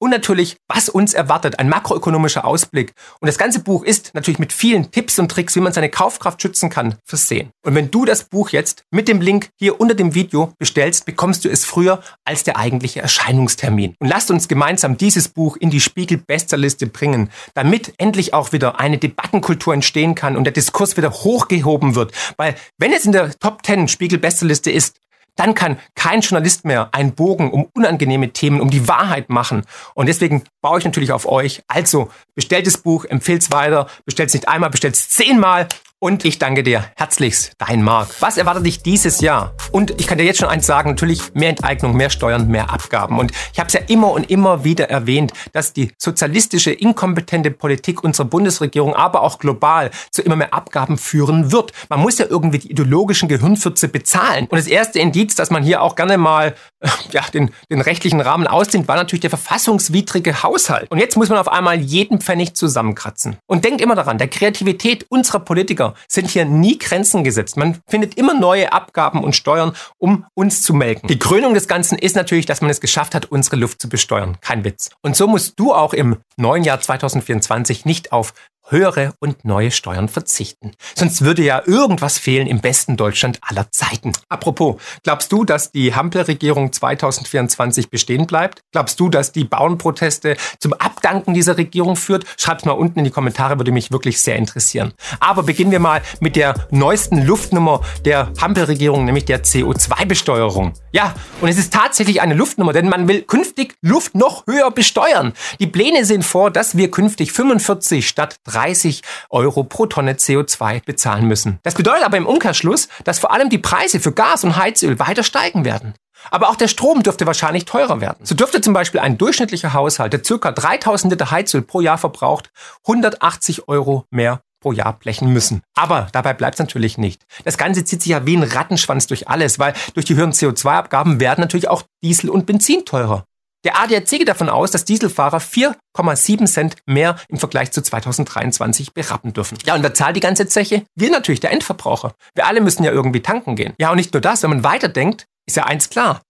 und natürlich, was uns erwartet, ein makroökonomischer Ausblick. Und das ganze Buch ist natürlich mit vielen Tipps und Tricks, wie man seine Kaufkraft schützen kann, versehen. Und wenn du das Buch jetzt mit dem Link hier unter dem Video bestellst, bekommst du es früher als der eigentliche Erscheinungstermin. Und lasst uns gemeinsam dieses Buch in die Spiegel-Bestsellerliste bringen, damit endlich auch wieder eine Debattenkultur entstehen kann und der Diskurs wieder hochgehoben wird. Weil wenn es in der Top 10 Spiegel-Bestsellerliste ist, dann kann kein Journalist mehr einen Bogen um unangenehme Themen, um die Wahrheit machen. Und deswegen baue ich natürlich auf euch. Also bestellt das Buch, empfehlt es weiter, bestellt es nicht einmal, bestellt es zehnmal und ich danke dir herzlichst, dein Marc. Was erwartet dich dieses Jahr? Und ich kann dir jetzt schon eins sagen, natürlich mehr Enteignung, mehr Steuern, mehr Abgaben. Und ich habe es ja immer und immer wieder erwähnt, dass die sozialistische, inkompetente Politik unserer Bundesregierung, aber auch global, zu immer mehr Abgaben führen wird. Man muss ja irgendwie die ideologischen Gehirnfürze bezahlen. Und das erste Indiz, dass man hier auch gerne mal äh, ja, den, den rechtlichen Rahmen ausdehnt, war natürlich der verfassungswidrige Haushalt. Und jetzt muss man auf einmal jeden Pfennig zusammenkratzen. Und denkt immer daran, der Kreativität unserer Politiker sind hier nie Grenzen gesetzt. Man findet immer neue Abgaben und Steuern, um uns zu melken. Die Krönung des Ganzen ist natürlich, dass man es geschafft hat, unsere Luft zu besteuern. Kein Witz. Und so musst du auch im neuen Jahr 2024 nicht auf höhere und neue Steuern verzichten. Sonst würde ja irgendwas fehlen im besten Deutschland aller Zeiten. Apropos, glaubst du, dass die Hampelregierung 2024 bestehen bleibt? Glaubst du, dass die Bauernproteste zum Abdanken dieser Regierung führt? Schreib's mal unten in die Kommentare, würde mich wirklich sehr interessieren. Aber beginnen wir mal mit der neuesten Luftnummer der Hampelregierung, nämlich der CO2-Besteuerung. Ja, und es ist tatsächlich eine Luftnummer, denn man will künftig Luft noch höher besteuern. Die Pläne sehen vor, dass wir künftig 45 statt 30 30 Euro pro Tonne CO2 bezahlen müssen. Das bedeutet aber im Umkehrschluss, dass vor allem die Preise für Gas und Heizöl weiter steigen werden. Aber auch der Strom dürfte wahrscheinlich teurer werden. So dürfte zum Beispiel ein durchschnittlicher Haushalt, der ca. 3000 Liter Heizöl pro Jahr verbraucht, 180 Euro mehr pro Jahr blechen müssen. Aber dabei bleibt es natürlich nicht. Das Ganze zieht sich ja wie ein Rattenschwanz durch alles, weil durch die höheren CO2-Abgaben werden natürlich auch Diesel und Benzin teurer. Der ADAC geht davon aus, dass Dieselfahrer 4,7 Cent mehr im Vergleich zu 2023 berappen dürfen. Ja, und wer zahlt die ganze Zeche? Wir natürlich, der Endverbraucher. Wir alle müssen ja irgendwie tanken gehen. Ja, und nicht nur das, wenn man weiterdenkt, ist ja eins klar.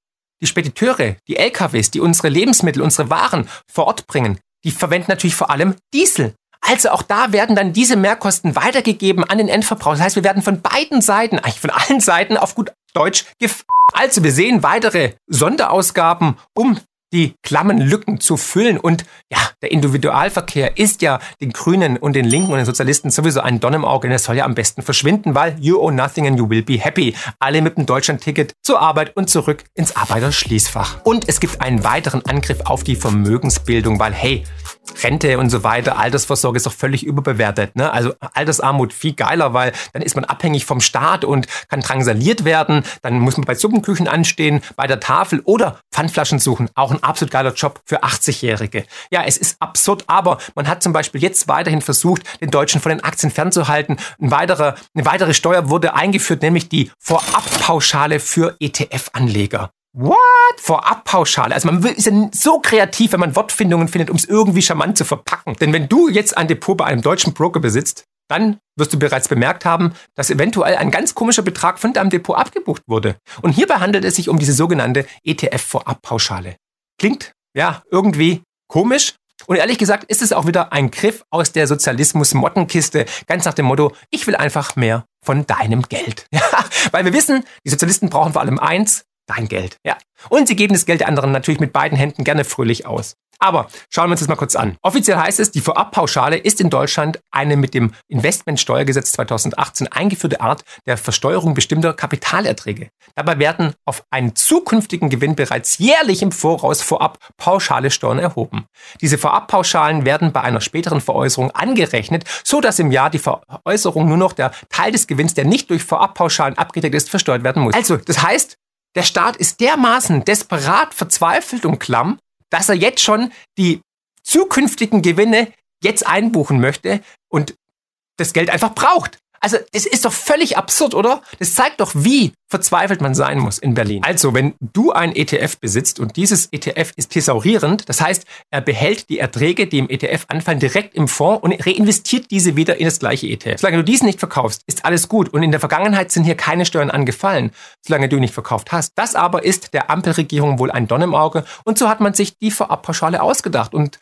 Die Spediteure, die LKWs, die unsere Lebensmittel, unsere Waren vor Ort bringen, die verwenden natürlich vor allem Diesel. Also auch da werden dann diese Mehrkosten weitergegeben an den Endverbraucher. Das heißt, wir werden von beiden Seiten, eigentlich von allen Seiten auf gut Deutsch gef also wir sehen weitere Sonderausgaben, um die klammen Lücken zu füllen. Und ja, der Individualverkehr ist ja den Grünen und den Linken und den Sozialisten sowieso ein Donn im Auge. Und er soll ja am besten verschwinden, weil you owe nothing and you will be happy. Alle mit dem Deutschland-Ticket zur Arbeit und zurück ins Arbeiterschließfach. Und es gibt einen weiteren Angriff auf die Vermögensbildung, weil hey, Rente und so weiter, Altersvorsorge ist doch völlig überbewertet. Ne? Also Altersarmut viel geiler, weil dann ist man abhängig vom Staat und kann drangsaliert werden. Dann muss man bei Suppenküchen anstehen, bei der Tafel oder Pfandflaschen suchen. Auch ein absolut geiler Job für 80-Jährige. Ja, es ist absurd, aber man hat zum Beispiel jetzt weiterhin versucht, den Deutschen von den Aktien fernzuhalten. Ein weiterer, eine weitere Steuer wurde eingeführt, nämlich die Vorabpauschale für ETF-Anleger. What? Vorabpauschale. Also man ist ja so kreativ, wenn man Wortfindungen findet, um es irgendwie charmant zu verpacken. Denn wenn du jetzt ein Depot bei einem deutschen Broker besitzt, dann wirst du bereits bemerkt haben, dass eventuell ein ganz komischer Betrag von deinem Depot abgebucht wurde. Und hierbei handelt es sich um diese sogenannte ETF-Vorabpauschale. Klingt, ja, irgendwie komisch. Und ehrlich gesagt ist es auch wieder ein Griff aus der Sozialismus-Mottenkiste, ganz nach dem Motto, ich will einfach mehr von deinem Geld. (laughs) Ja, weil wir wissen, die Sozialisten brauchen vor allem eins, dein Geld. Ja. Und sie geben das Geld der anderen natürlich mit beiden Händen gerne fröhlich aus. Aber schauen wir uns das mal kurz an. Offiziell heißt es, die Vorabpauschale ist in Deutschland eine mit dem Investmentsteuergesetz 2018 eingeführte Art der Versteuerung bestimmter Kapitalerträge. Dabei werden auf einen zukünftigen Gewinn bereits jährlich im Voraus vorab pauschale Steuern erhoben. Diese Vorabpauschalen werden bei einer späteren Veräußerung angerechnet, so dass im Jahr die Veräußerung nur noch der Teil des Gewinns, der nicht durch Vorabpauschalen abgedeckt ist, versteuert werden muss. Also, das heißt, der Staat ist dermaßen desperat, verzweifelt und klamm, dass er jetzt schon die zukünftigen Gewinne jetzt einbuchen möchte und das Geld einfach braucht. Also, das ist doch völlig absurd, oder? Das zeigt doch, wie verzweifelt man sein muss in Berlin. Also, wenn du ein ETF besitzt und dieses ETF ist thesaurierend, das heißt, er behält die Erträge, die im ETF anfallen, direkt im Fonds und reinvestiert diese wieder in das gleiche ETF. Solange du diesen nicht verkaufst, ist alles gut. Und in der Vergangenheit sind hier keine Steuern angefallen, solange du ihn nicht verkauft hast. Das aber ist der Ampelregierung wohl ein Don im Auge. Und so hat man sich die Vorabpauschale ausgedacht und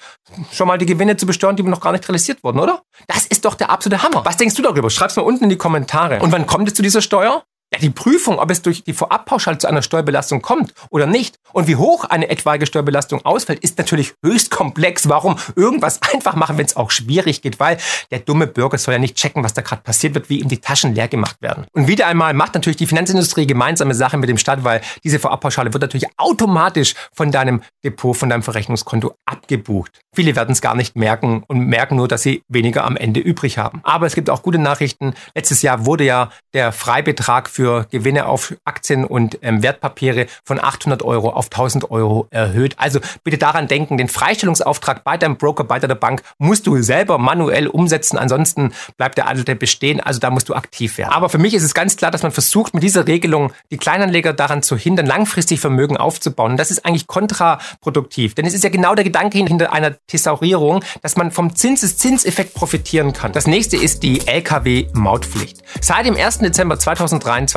schon mal die Gewinne zu besteuern, die noch gar nicht realisiert wurden, oder? Das ist doch der absolute Hammer. Was denkst du darüber? Schreib's mal unten in die Kommentare. Und wann kommt es zu dieser Steuer? Ja, die Prüfung, ob es durch die Vorabpauschale zu einer Steuerbelastung kommt oder nicht und wie hoch eine etwaige Steuerbelastung ausfällt, ist natürlich höchst komplex. Warum irgendwas einfach machen, wenn es auch schwierig geht, weil der dumme Bürger soll ja nicht checken, was da gerade passiert wird, wie ihm die Taschen leer gemacht werden. Und wieder einmal macht natürlich die Finanzindustrie gemeinsame Sache mit dem Staat, weil diese Vorabpauschale wird natürlich automatisch von deinem Depot, von deinem Verrechnungskonto abgebucht. Viele werden es gar nicht merken und merken nur, dass sie weniger am Ende übrig haben. Aber es gibt auch gute Nachrichten. Letztes Jahr wurde ja der Freibetrag für Gewinne auf Aktien und ähm, Wertpapiere von 800 Euro auf 1000 Euro erhöht. Also bitte daran denken, den Freistellungsauftrag bei deinem Broker, bei deiner Bank musst du selber manuell umsetzen. Ansonsten bleibt der alte bestehen. Also da musst du aktiv werden. Aber für mich ist es ganz klar, dass man versucht, mit dieser Regelung die Kleinanleger daran zu hindern, langfristig Vermögen aufzubauen. Und das ist eigentlich kontraproduktiv. Denn es ist ja genau der Gedanke hinter einer Thesaurierung, dass man vom Zinseszinseffekt profitieren kann. Das nächste ist die Lkw-Mautpflicht. Seit dem 1. Dezember 2023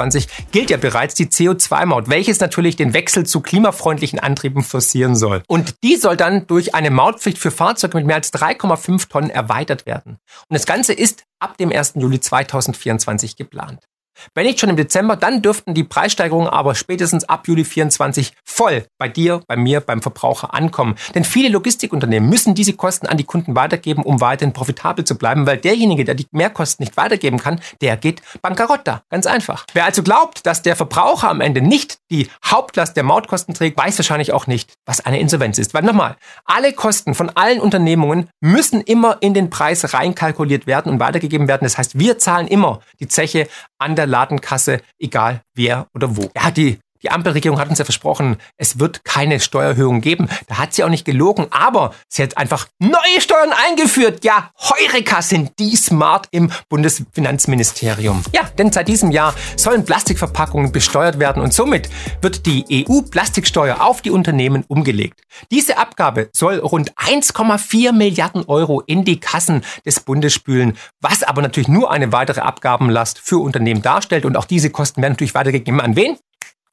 gilt ja bereits die CO2-Maut, welches natürlich den Wechsel zu klimafreundlichen Antrieben forcieren soll. Und die soll dann durch eine Mautpflicht für Fahrzeuge mit mehr als 3,5 Tonnen erweitert werden. Und das Ganze ist ab dem 1. Juli 2024 geplant. Wenn nicht schon im Dezember, dann dürften die Preissteigerungen aber spätestens ab Juli 24 voll bei dir, bei mir, beim Verbraucher ankommen. Denn viele Logistikunternehmen müssen diese Kosten an die Kunden weitergeben, um weiterhin profitabel zu bleiben, weil derjenige, der die Mehrkosten nicht weitergeben kann, der geht bankerott da. Ganz einfach. Wer also glaubt, dass der Verbraucher am Ende nicht die Hauptlast der Mautkosten trägt, weiß wahrscheinlich auch nicht, was eine Insolvenz ist. Weil nochmal, alle Kosten von allen Unternehmungen müssen immer in den Preis reinkalkuliert werden und weitergegeben werden. Das heißt, wir zahlen immer die Zeche an der Ladenkasse, egal wer oder wo. Er hat die die Ampelregierung hat uns ja versprochen, es wird keine Steuererhöhung geben. Da hat sie auch nicht gelogen, aber sie hat einfach neue Steuern eingeführt. Ja, Heureka sind die smart im Bundesfinanzministerium. Ja, denn seit diesem Jahr sollen Plastikverpackungen besteuert werden und somit wird die EU-Plastiksteuer auf die Unternehmen umgelegt. Diese Abgabe soll rund 1,4 Milliarden Euro in die Kassen des Bundes spülen, was aber natürlich nur eine weitere Abgabenlast für Unternehmen darstellt und auch diese Kosten werden natürlich weitergegeben an wen?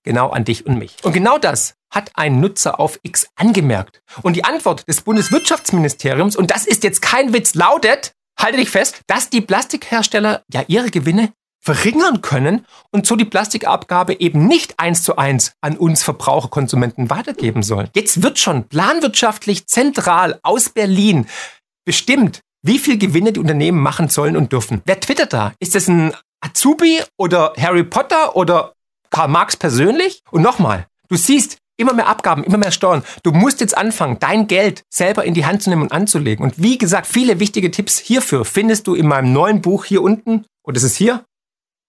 Genau an dich und mich. Und genau das hat ein Nutzer auf X angemerkt. Und die Antwort des Bundeswirtschaftsministeriums, und das ist jetzt kein Witz, lautet, halte dich fest, dass die Plastikhersteller ja ihre Gewinne verringern können und so die Plastikabgabe eben nicht eins zu eins an uns Verbraucherkonsumenten weitergeben soll. Jetzt wird schon planwirtschaftlich zentral aus Berlin bestimmt, wie viel Gewinne die Unternehmen machen sollen und dürfen. Wer twittert da? Ist es ein Azubi oder Harry Potter oder Marx persönlich? Und nochmal, du siehst immer mehr Abgaben, immer mehr Steuern. Du musst jetzt anfangen, dein Geld selber in die Hand zu nehmen und anzulegen. Und wie gesagt, viele wichtige Tipps hierfür findest du in meinem neuen Buch hier unten. Und es ist hier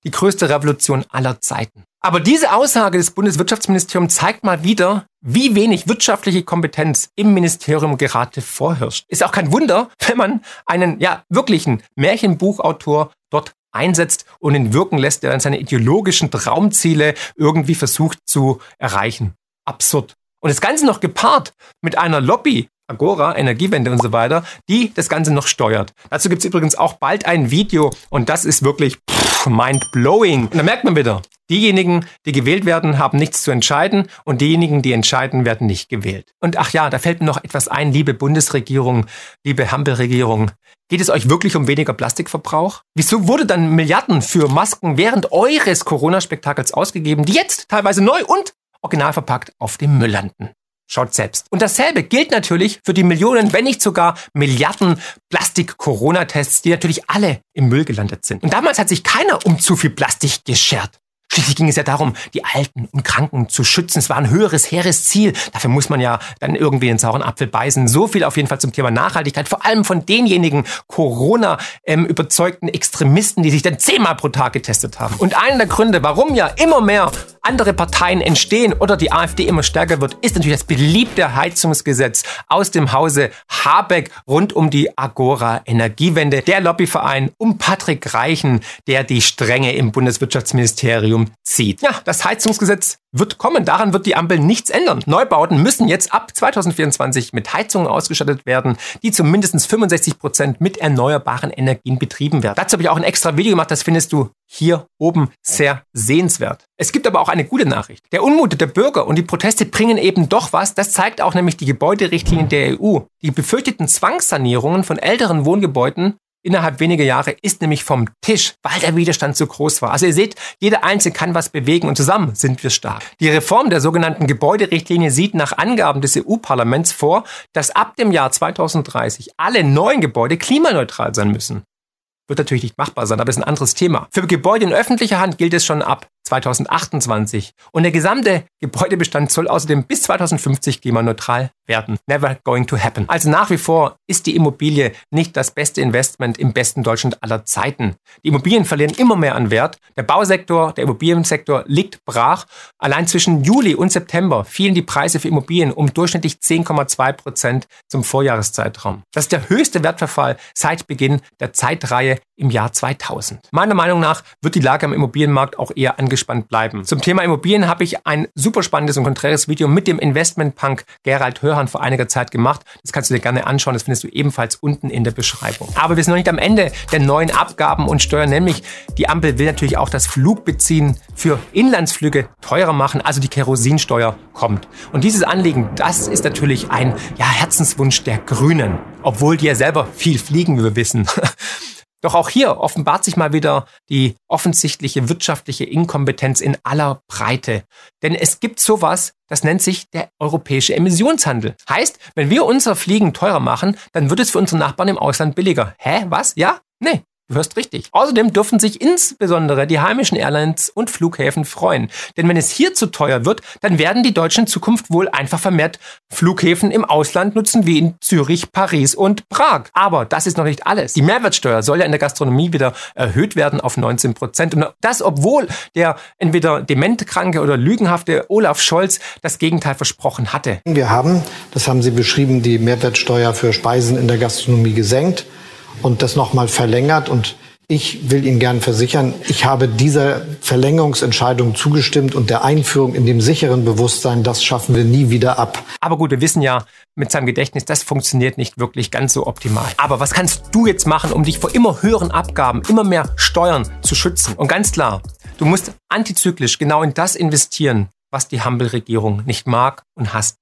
die größte Revolution aller Zeiten. Aber diese Aussage des Bundeswirtschaftsministeriums zeigt mal wieder, wie wenig wirtschaftliche Kompetenz im Ministerium gerade vorherrscht. Ist auch kein Wunder, wenn man einen, ja, wirklichen Märchenbuchautor dort einsetzt und ihn wirken lässt, der dann seine ideologischen Traumziele irgendwie versucht zu erreichen. Absurd. Und das Ganze noch gepaart mit einer Lobby, Agora, Energiewende und so weiter, die das Ganze noch steuert. Dazu gibt es übrigens auch bald ein Video und das ist wirklich mind-blowing. Und da merkt man wieder, diejenigen, die gewählt werden, haben nichts zu entscheiden und diejenigen, die entscheiden, werden nicht gewählt. Und ach ja, da fällt mir noch etwas ein, liebe Bundesregierung, liebe Hampelregierung. Geht es euch wirklich um weniger Plastikverbrauch? Wieso wurde dann Milliarden für Masken während eures Corona-Spektakels ausgegeben, die jetzt teilweise neu und original verpackt auf dem Müll landen? Schaut selbst. Und dasselbe gilt natürlich für die Millionen, wenn nicht sogar Milliarden Plastik-Corona-Tests, die natürlich alle im Müll gelandet sind. Und damals hat sich keiner um zu viel Plastik geschert. Schließlich ging es ja darum, die Alten und Kranken zu schützen. Es war ein höheres, hehres Ziel. Dafür muss man ja dann irgendwie den sauren Apfel beißen. So viel auf jeden Fall zum Thema Nachhaltigkeit. Vor allem von denjenigen Corona-überzeugten Extremisten, die sich dann zehnmal pro Tag getestet haben. Und einer der Gründe, warum ja immer mehr andere Parteien entstehen oder die AfD immer stärker wird, ist natürlich das beliebte Heizungsgesetz aus dem Hause Habeck rund um die Agora Energiewende. Der Lobbyverein um Patrick Reichen, der die Stränge im Bundeswirtschaftsministerium zieht. Ja, das Heizungsgesetz wird kommen. Daran wird die Ampel nichts ändern. Neubauten müssen jetzt ab 2024 mit Heizungen ausgestattet werden, die zu mindestens 65 Prozent mit erneuerbaren Energien betrieben werden. Dazu habe ich auch ein extra Video gemacht, das findest du hier oben sehr sehenswert. Es gibt aber auch eine gute Nachricht. Der Unmut der Bürger und die Proteste bringen eben doch was. Das zeigt auch nämlich die Gebäuderichtlinien der EU. Die befürchteten Zwangssanierungen von älteren Wohngebäuden innerhalb weniger Jahre ist nämlich vom Tisch, weil der Widerstand so groß war. Also ihr seht, jeder Einzelne kann was bewegen und zusammen sind wir stark. Die Reform der sogenannten Gebäuderichtlinie sieht nach Angaben des EU-Parlaments vor, dass ab dem Jahr 2030 alle neuen Gebäude klimaneutral sein müssen. Wird natürlich nicht machbar sein, aber ist ein anderes Thema. Für Gebäude in öffentlicher Hand gilt es schon ab 2028. Und der gesamte Gebäudebestand soll außerdem bis 2050 klimaneutral werden. Never going to happen. Also nach wie vor ist die Immobilie nicht das beste Investment im besten Deutschland aller Zeiten. Die Immobilien verlieren immer mehr an Wert. Der Bausektor, der Immobiliensektor liegt brach. Allein zwischen Juli und September fielen die Preise für Immobilien um durchschnittlich 10,2 Prozent zum Vorjahreszeitraum. Das ist der höchste Wertverfall seit Beginn der Zeitreihe im Jahr 2000. Meiner Meinung nach wird die Lage am Immobilienmarkt auch eher angespannt bleiben. Zum Thema Immobilien habe ich ein super spannendes und konträres Video mit dem Investmentpunk Gerald Hörhan vor einiger Zeit gemacht. Das kannst du dir gerne anschauen. Das findest du ebenfalls unten in der Beschreibung. Aber wir sind noch nicht am Ende der neuen Abgaben und Steuern, nämlich die Ampel will natürlich auch das Flugbeziehen für Inlandsflüge teurer machen. Also die Kerosinsteuer kommt. Und dieses Anliegen, das ist natürlich ein ja, Herzenswunsch der Grünen. Obwohl die ja selber viel fliegen, wie wir wissen. (laughs) Doch auch hier offenbart sich mal wieder die offensichtliche wirtschaftliche Inkompetenz in aller Breite. Denn es gibt sowas, das nennt sich der europäische Emissionshandel. Heißt, wenn wir unser Fliegen teurer machen, dann wird es für unsere Nachbarn im Ausland billiger. Hä? Was? Ja? Nee. Du hörst richtig. Außerdem dürfen sich insbesondere die heimischen Airlines und Flughäfen freuen. Denn wenn es hier zu teuer wird, dann werden die Deutschen in Zukunft wohl einfach vermehrt Flughäfen im Ausland nutzen, wie in Zürich, Paris und Prag. Aber das ist noch nicht alles. Die Mehrwertsteuer soll ja in der Gastronomie wieder erhöht werden auf 19 Prozent. Und das, obwohl der entweder dementkranke oder lügenhafte Olaf Scholz das Gegenteil versprochen hatte. Wir haben, das haben Sie beschrieben, die Mehrwertsteuer für Speisen in der Gastronomie gesenkt und das nochmal verlängert. Und ich will Ihnen gern versichern, ich habe dieser Verlängerungsentscheidung zugestimmt und der Einführung in dem sicheren Bewusstsein, das schaffen wir nie wieder ab. Aber gut, wir wissen ja mit seinem Gedächtnis, das funktioniert nicht wirklich ganz so optimal. Aber was kannst du jetzt machen, um dich vor immer höheren Abgaben, immer mehr Steuern zu schützen? Und ganz klar, du musst antizyklisch genau in das investieren, was die Hampel-Regierung nicht mag und hasst.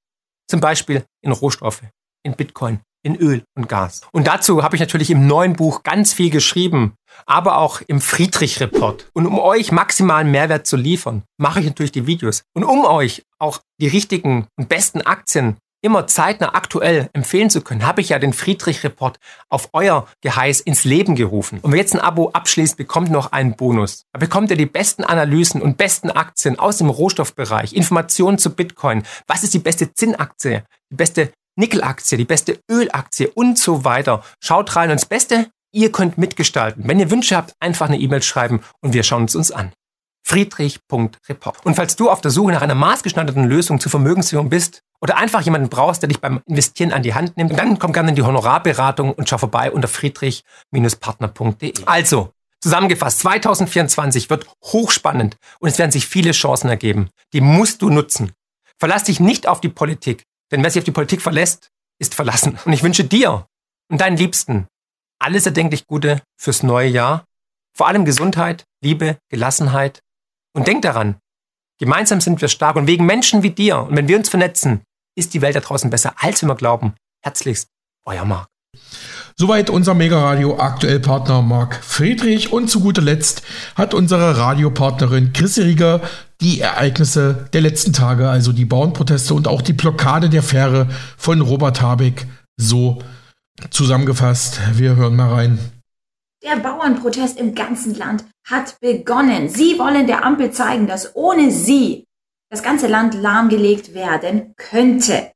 Zum Beispiel in Rohstoffe, in Bitcoin, in Öl und Gas. Und dazu habe ich natürlich im neuen Buch ganz viel geschrieben, aber auch im Friedrich-Report. Und um euch maximalen Mehrwert zu liefern, mache ich natürlich die Videos. Und um euch auch die richtigen und besten Aktien immer zeitnah aktuell empfehlen zu können, habe ich ja den Friedrich-Report auf euer Geheiß ins Leben gerufen. Und wer jetzt ein Abo abschließt, bekommt noch einen Bonus. Da bekommt ihr die besten Analysen und besten Aktien aus dem Rohstoffbereich, Informationen zu Bitcoin. Was ist die beste Zinnaktie? Die beste Nickelaktie, die beste Ölaktie und so weiter. Schaut rein und das Beste, ihr könnt mitgestalten. Wenn ihr Wünsche habt, einfach eine E-Mail schreiben und wir schauen es uns an. Friedrich.report. Und falls du auf der Suche nach einer maßgeschneiderten Lösung zur Vermögenssicherung bist oder einfach jemanden brauchst, der dich beim Investieren an die Hand nimmt, dann komm gerne in die Honorarberatung und schau vorbei unter friedrich-partner.de. Also, zusammengefasst, 2024 wird hochspannend und es werden sich viele Chancen ergeben. Die musst du nutzen. Verlass dich nicht auf die Politik. Denn wer sich auf die Politik verlässt, ist verlassen. Und ich wünsche dir und deinen Liebsten alles erdenklich Gute fürs neue Jahr. Vor allem Gesundheit, Liebe, Gelassenheit. Und denk daran, gemeinsam sind wir stark. Und wegen Menschen wie dir und wenn wir uns vernetzen, ist die Welt da draußen besser, als wir glauben. Herzlichst, euer Marc. Soweit unser Mega-Radio aktuell Partner Marc Friedrich und zu guter Letzt hat unsere Radiopartnerin Chris Rieger die Ereignisse der letzten Tage, also die Bauernproteste und auch die Blockade der Fähre von Robert Habeck so zusammengefasst. Wir hören mal rein. Der Bauernprotest im ganzen Land hat begonnen. Sie wollen der Ampel zeigen, dass ohne sie das ganze Land lahmgelegt werden könnte.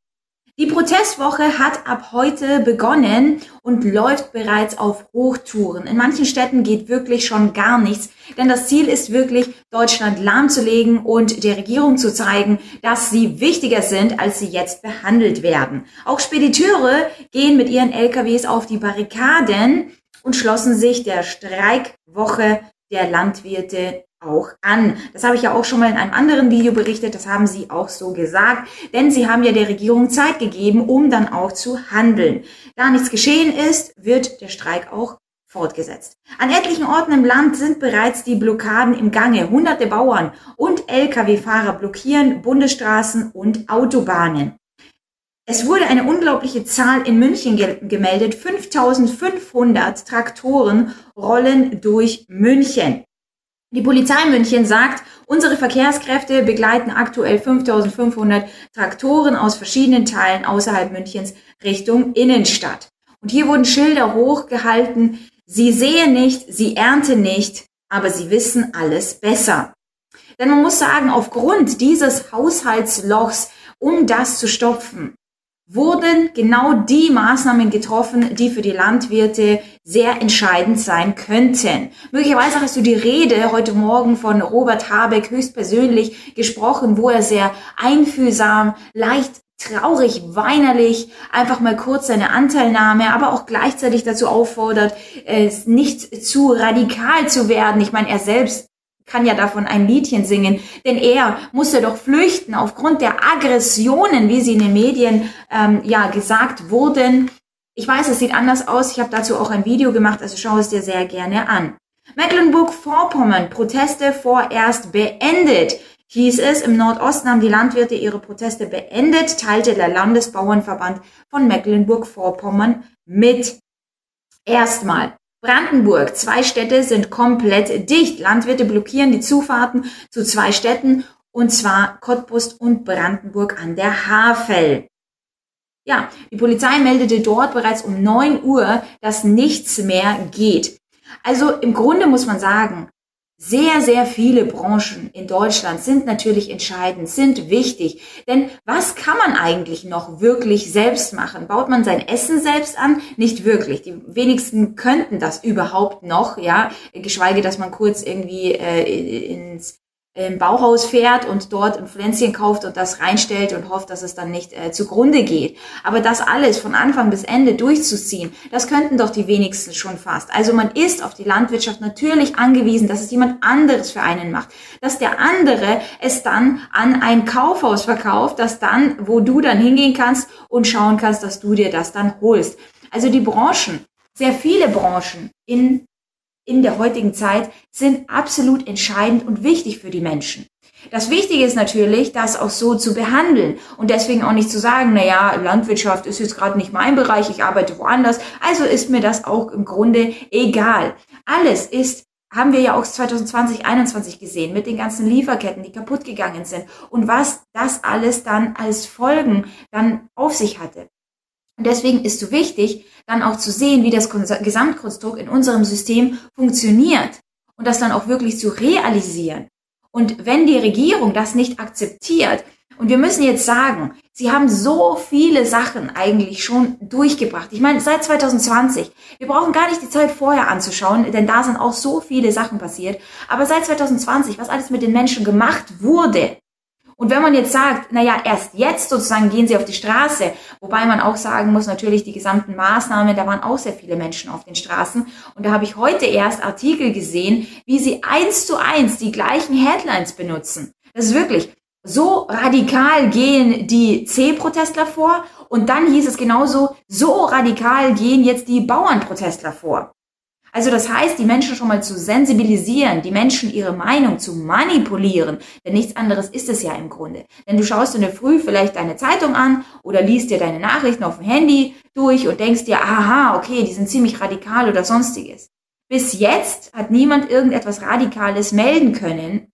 Die Protestwoche hat ab heute begonnen und läuft bereits auf Hochtouren. In manchen Städten geht wirklich schon gar nichts, denn das Ziel ist wirklich, Deutschland lahmzulegen und der Regierung zu zeigen, dass sie wichtiger sind, als sie jetzt behandelt werden. Auch Spediteure gehen mit ihren LKWs auf die Barrikaden und schlossen sich der Streikwoche der Landwirte auch an. Das habe ich ja auch schon mal in einem anderen Video berichtet, das haben sie auch so gesagt, denn sie haben ja der Regierung Zeit gegeben, um dann auch zu handeln. Da nichts geschehen ist, wird der Streik auch fortgesetzt. An etlichen Orten im Land sind bereits die Blockaden im Gange. Hunderte Bauern und Lkw-Fahrer blockieren Bundesstraßen und Autobahnen. Es wurde eine unglaubliche Zahl in München gemeldet. 5500 Traktoren rollen durch München. Die Polizei München sagt, unsere Verkehrskräfte begleiten aktuell 5500 Traktoren aus verschiedenen Teilen außerhalb Münchens Richtung Innenstadt. Und hier wurden Schilder hochgehalten. Sie sehen nicht, sie ernten nicht, aber sie wissen alles besser. Denn man muss sagen, aufgrund dieses Haushaltslochs, um das zu stopfen, wurden genau die Maßnahmen getroffen, die für die Landwirte sehr entscheidend sein könnten. Möglicherweise hast du die Rede heute Morgen von Robert Habeck höchstpersönlich gesprochen, wo er sehr einfühlsam, leicht traurig, weinerlich, einfach mal kurz seine Anteilnahme, aber auch gleichzeitig dazu auffordert, es nicht zu radikal zu werden. Ich meine, er selbst kann ja davon ein Liedchen singen, denn er musste doch flüchten aufgrund der Aggressionen, wie sie in den Medien ähm, ja gesagt wurden. Ich weiß, es sieht anders aus. Ich habe dazu auch ein Video gemacht, also schau es dir sehr gerne an. Mecklenburg-Vorpommern, Proteste vorerst beendet. Hieß es, im Nordosten haben die Landwirte ihre Proteste beendet, teilte der Landesbauernverband von Mecklenburg-Vorpommern mit. Erstmal. Brandenburg. Zwei Städte sind komplett dicht. Landwirte blockieren die Zufahrten zu zwei Städten und zwar Cottbus und Brandenburg an der Havel. Ja, die Polizei meldete dort bereits um neun Uhr, dass nichts mehr geht. Also im Grunde muss man sagen, sehr, sehr viele Branchen in Deutschland sind natürlich entscheidend, sind wichtig. Denn was kann man eigentlich noch wirklich selbst machen? Baut man sein Essen selbst an? Nicht wirklich. Die wenigsten könnten das überhaupt noch, ja. Geschweige, dass man kurz irgendwie äh, ins im Bauhaus fährt und dort ein Pflänzchen kauft und das reinstellt und hofft, dass es dann nicht äh, zugrunde geht. Aber das alles von Anfang bis Ende durchzuziehen, das könnten doch die wenigsten schon fast. Also man ist auf die Landwirtschaft natürlich angewiesen, dass es jemand anderes für einen macht. Dass der andere es dann an ein Kaufhaus verkauft, das dann, wo du dann hingehen kannst und schauen kannst, dass du dir das dann holst. Also die Branchen, sehr viele Branchen in in der heutigen Zeit sind absolut entscheidend und wichtig für die Menschen. Das Wichtige ist natürlich, das auch so zu behandeln und deswegen auch nicht zu sagen, na ja, Landwirtschaft ist jetzt gerade nicht mein Bereich, ich arbeite woanders, also ist mir das auch im Grunde egal. Alles ist haben wir ja auch 2020, 2021 gesehen mit den ganzen Lieferketten, die kaputt gegangen sind und was das alles dann als Folgen dann auf sich hatte. Und deswegen ist so wichtig, dann auch zu sehen, wie das Gesamtkonstrukt in unserem System funktioniert und das dann auch wirklich zu realisieren. Und wenn die Regierung das nicht akzeptiert, und wir müssen jetzt sagen, sie haben so viele Sachen eigentlich schon durchgebracht. Ich meine, seit 2020, wir brauchen gar nicht die Zeit vorher anzuschauen, denn da sind auch so viele Sachen passiert. Aber seit 2020, was alles mit den Menschen gemacht wurde, und wenn man jetzt sagt, naja, erst jetzt sozusagen gehen sie auf die Straße, wobei man auch sagen muss, natürlich die gesamten Maßnahmen, da waren auch sehr viele Menschen auf den Straßen. Und da habe ich heute erst Artikel gesehen, wie sie eins zu eins die gleichen Headlines benutzen. Das ist wirklich, so radikal gehen die C-Protestler vor und dann hieß es genauso, so radikal gehen jetzt die Bauernprotestler vor. Also das heißt, die Menschen schon mal zu sensibilisieren, die Menschen ihre Meinung zu manipulieren, denn nichts anderes ist es ja im Grunde. Denn du schaust in der Früh vielleicht deine Zeitung an oder liest dir deine Nachrichten auf dem Handy durch und denkst dir, aha, okay, die sind ziemlich radikal oder sonstiges. Bis jetzt hat niemand irgendetwas Radikales melden können.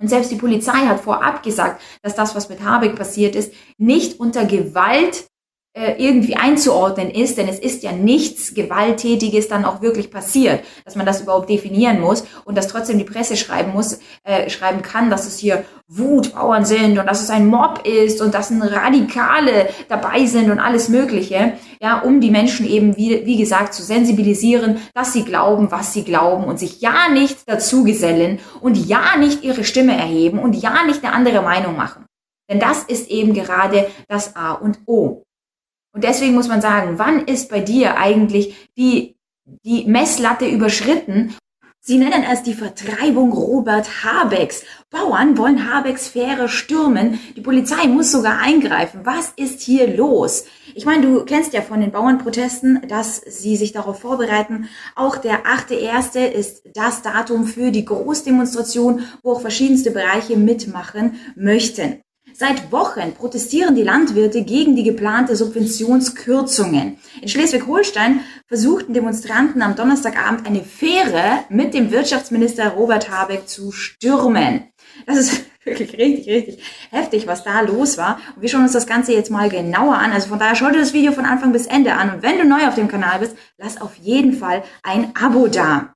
Und selbst die Polizei hat vorab gesagt, dass das, was mit Habeck passiert ist, nicht unter Gewalt irgendwie einzuordnen ist, denn es ist ja nichts Gewalttätiges dann auch wirklich passiert, dass man das überhaupt definieren muss und dass trotzdem die Presse schreiben muss, äh, schreiben kann, dass es hier Wutbauern sind und dass es ein Mob ist und dass ein Radikale dabei sind und alles Mögliche, ja, um die Menschen eben, wie, wie gesagt, zu sensibilisieren, dass sie glauben, was sie glauben und sich ja nicht dazu gesellen und ja nicht ihre Stimme erheben und ja nicht eine andere Meinung machen. Denn das ist eben gerade das A und O. Und deswegen muss man sagen, wann ist bei dir eigentlich die, die Messlatte überschritten? Sie nennen es die Vertreibung Robert Habecks. Bauern wollen Habecks Fähre stürmen. Die Polizei muss sogar eingreifen. Was ist hier los? Ich meine, du kennst ja von den Bauernprotesten, dass sie sich darauf vorbereiten. Auch der 8.1. ist das Datum für die Großdemonstration, wo auch verschiedenste Bereiche mitmachen möchten. Seit Wochen protestieren die Landwirte gegen die geplante Subventionskürzungen. In Schleswig-Holstein versuchten Demonstranten am Donnerstagabend eine Fähre mit dem Wirtschaftsminister Robert Habeck zu stürmen. Das ist (laughs) wirklich richtig, richtig heftig, was da los war. Und wir schauen uns das Ganze jetzt mal genauer an. Also von daher schau dir das Video von Anfang bis Ende an. Und wenn du neu auf dem Kanal bist, lass auf jeden Fall ein Abo da.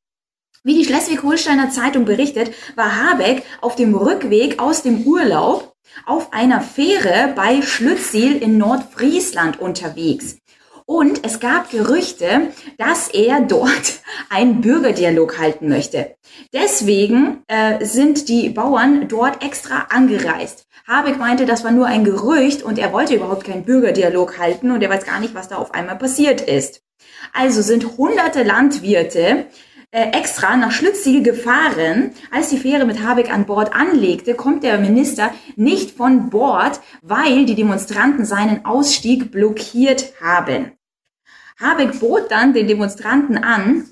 Wie die Schleswig-Holsteiner Zeitung berichtet, war Habeck auf dem Rückweg aus dem Urlaub auf einer Fähre bei Schlüttsiel in Nordfriesland unterwegs. Und es gab Gerüchte, dass er dort (laughs) einen Bürgerdialog halten möchte. Deswegen äh, sind die Bauern dort extra angereist. Habeck meinte, das war nur ein Gerücht und er wollte überhaupt keinen Bürgerdialog halten und er weiß gar nicht, was da auf einmal passiert ist. Also sind hunderte Landwirte extra nach Schlütziel gefahren. Als die Fähre mit Habeck an Bord anlegte, kommt der Minister nicht von Bord, weil die Demonstranten seinen Ausstieg blockiert haben. Habeck bot dann den Demonstranten an,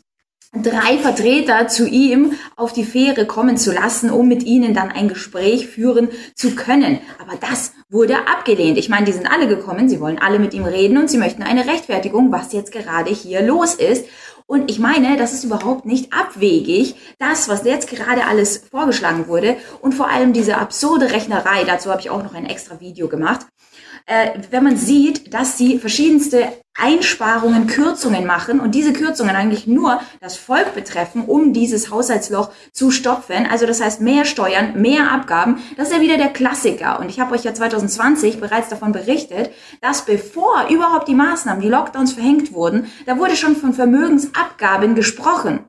drei Vertreter zu ihm auf die Fähre kommen zu lassen, um mit ihnen dann ein Gespräch führen zu können. Aber das wurde abgelehnt. Ich meine, die sind alle gekommen, sie wollen alle mit ihm reden und sie möchten eine Rechtfertigung, was jetzt gerade hier los ist. Und ich meine, das ist überhaupt nicht abwegig, das, was jetzt gerade alles vorgeschlagen wurde. Und vor allem diese absurde Rechnerei, dazu habe ich auch noch ein extra Video gemacht, äh, wenn man sieht, dass sie verschiedenste Einsparungen, Kürzungen machen und diese Kürzungen eigentlich nur das Volk betreffen, um dieses Haushaltsloch zu stopfen. Also das heißt mehr Steuern, mehr Abgaben. Das ist ja wieder der Klassiker. Und ich habe euch ja 2020 bereits davon berichtet, dass bevor überhaupt die Maßnahmen, die Lockdowns verhängt wurden, da wurde schon von Vermögensabgaben gesprochen.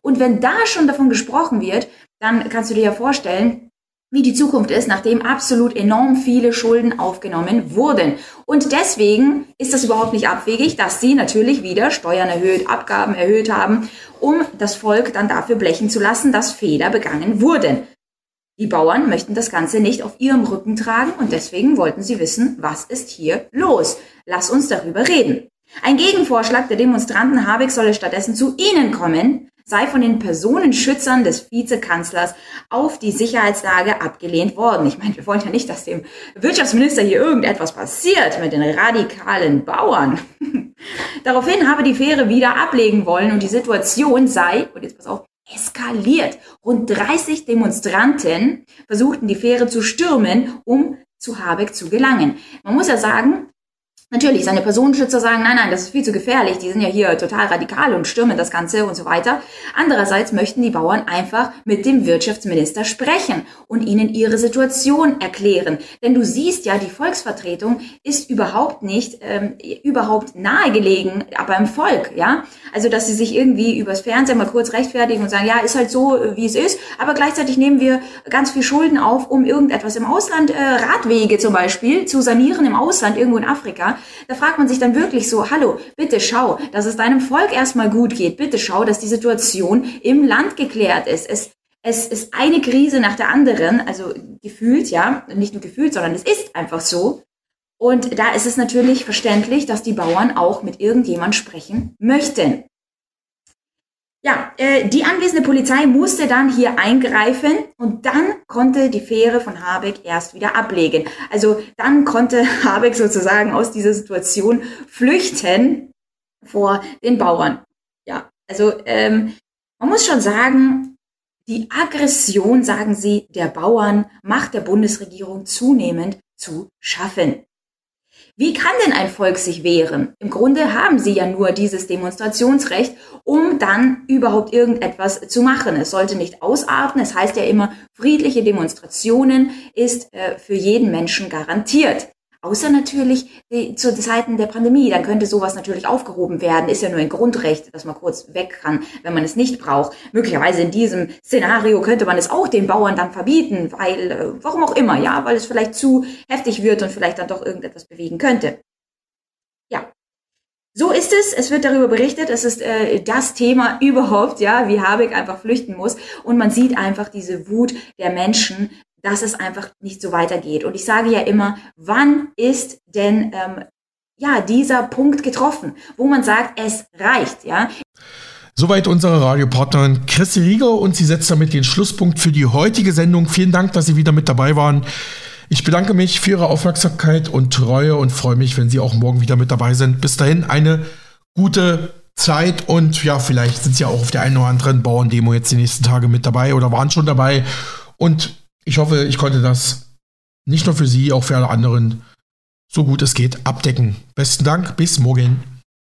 Und wenn da schon davon gesprochen wird, dann kannst du dir ja vorstellen, wie die Zukunft ist, nachdem absolut enorm viele Schulden aufgenommen wurden. Und deswegen ist das überhaupt nicht abwegig, dass sie natürlich wieder Steuern erhöht, Abgaben erhöht haben, um das Volk dann dafür blechen zu lassen, dass Fehler begangen wurden. Die Bauern möchten das Ganze nicht auf ihrem Rücken tragen und deswegen wollten sie wissen, was ist hier los? Lass uns darüber reden. Ein Gegenvorschlag der Demonstranten Habeck solle stattdessen zu ihnen kommen, sei von den Personenschützern des Vizekanzlers auf die Sicherheitslage abgelehnt worden. Ich meine, wir wollen ja nicht, dass dem Wirtschaftsminister hier irgendetwas passiert mit den radikalen Bauern. (laughs) Daraufhin habe die Fähre wieder ablegen wollen und die Situation sei, und jetzt pass auf, eskaliert. Rund 30 Demonstranten versuchten die Fähre zu stürmen, um zu Habeck zu gelangen. Man muss ja sagen, Natürlich, seine Personenschützer sagen, nein, nein, das ist viel zu gefährlich, die sind ja hier total radikal und stürmen das Ganze und so weiter. Andererseits möchten die Bauern einfach mit dem Wirtschaftsminister sprechen und ihnen ihre Situation erklären. Denn du siehst ja, die Volksvertretung ist überhaupt nicht, ähm, überhaupt nahegelegen beim Volk, ja. Also, dass sie sich irgendwie übers Fernsehen mal kurz rechtfertigen und sagen, ja, ist halt so, wie es ist, aber gleichzeitig nehmen wir ganz viel Schulden auf, um irgendetwas im Ausland, äh, Radwege zum Beispiel, zu sanieren im Ausland, irgendwo in Afrika da fragt man sich dann wirklich so, hallo, bitte schau, dass es deinem Volk erstmal gut geht. Bitte schau, dass die Situation im Land geklärt ist. Es, es ist eine Krise nach der anderen, also gefühlt, ja, nicht nur gefühlt, sondern es ist einfach so. Und da ist es natürlich verständlich, dass die Bauern auch mit irgendjemand sprechen möchten. Ja, äh, die anwesende Polizei musste dann hier eingreifen und dann konnte die Fähre von Habeck erst wieder ablegen. Also dann konnte (laughs) Habeck sozusagen aus dieser Situation flüchten vor den Bauern. Ja, also ähm, man muss schon sagen, die Aggression, sagen sie, der Bauern macht der Bundesregierung zunehmend zu schaffen. Wie kann denn ein Volk sich wehren? Im Grunde haben sie ja nur dieses Demonstrationsrecht, um dann überhaupt irgendetwas zu machen. Es sollte nicht ausarten. Es heißt ja immer, friedliche Demonstrationen ist äh, für jeden Menschen garantiert. Außer natürlich die, zu Zeiten der Pandemie, dann könnte sowas natürlich aufgehoben werden. Ist ja nur ein Grundrecht, dass man kurz weg kann, wenn man es nicht braucht. Möglicherweise in diesem Szenario könnte man es auch den Bauern dann verbieten, weil, äh, warum auch immer, ja, weil es vielleicht zu heftig wird und vielleicht dann doch irgendetwas bewegen könnte. Ja. So ist es. Es wird darüber berichtet. Es ist äh, das Thema (laughs) überhaupt, ja, wie Habeck einfach flüchten muss. Und man sieht einfach diese Wut der Menschen, dass es einfach nicht so weitergeht. Und ich sage ja immer, wann ist denn ähm, ja dieser Punkt getroffen, wo man sagt, es reicht, ja? Soweit unsere Radiopartnerin Chrissy Rieger und sie setzt damit den Schlusspunkt für die heutige Sendung. Vielen Dank, dass Sie wieder mit dabei waren. Ich bedanke mich für Ihre Aufmerksamkeit und Treue und freue mich, wenn Sie auch morgen wieder mit dabei sind. Bis dahin eine gute Zeit und ja, vielleicht sind Sie ja auch auf der einen oder anderen Bauerndemo jetzt die nächsten Tage mit dabei oder waren schon dabei. Und ich hoffe, ich konnte das nicht nur für Sie, auch für alle anderen so gut es geht abdecken. Besten Dank, bis morgen.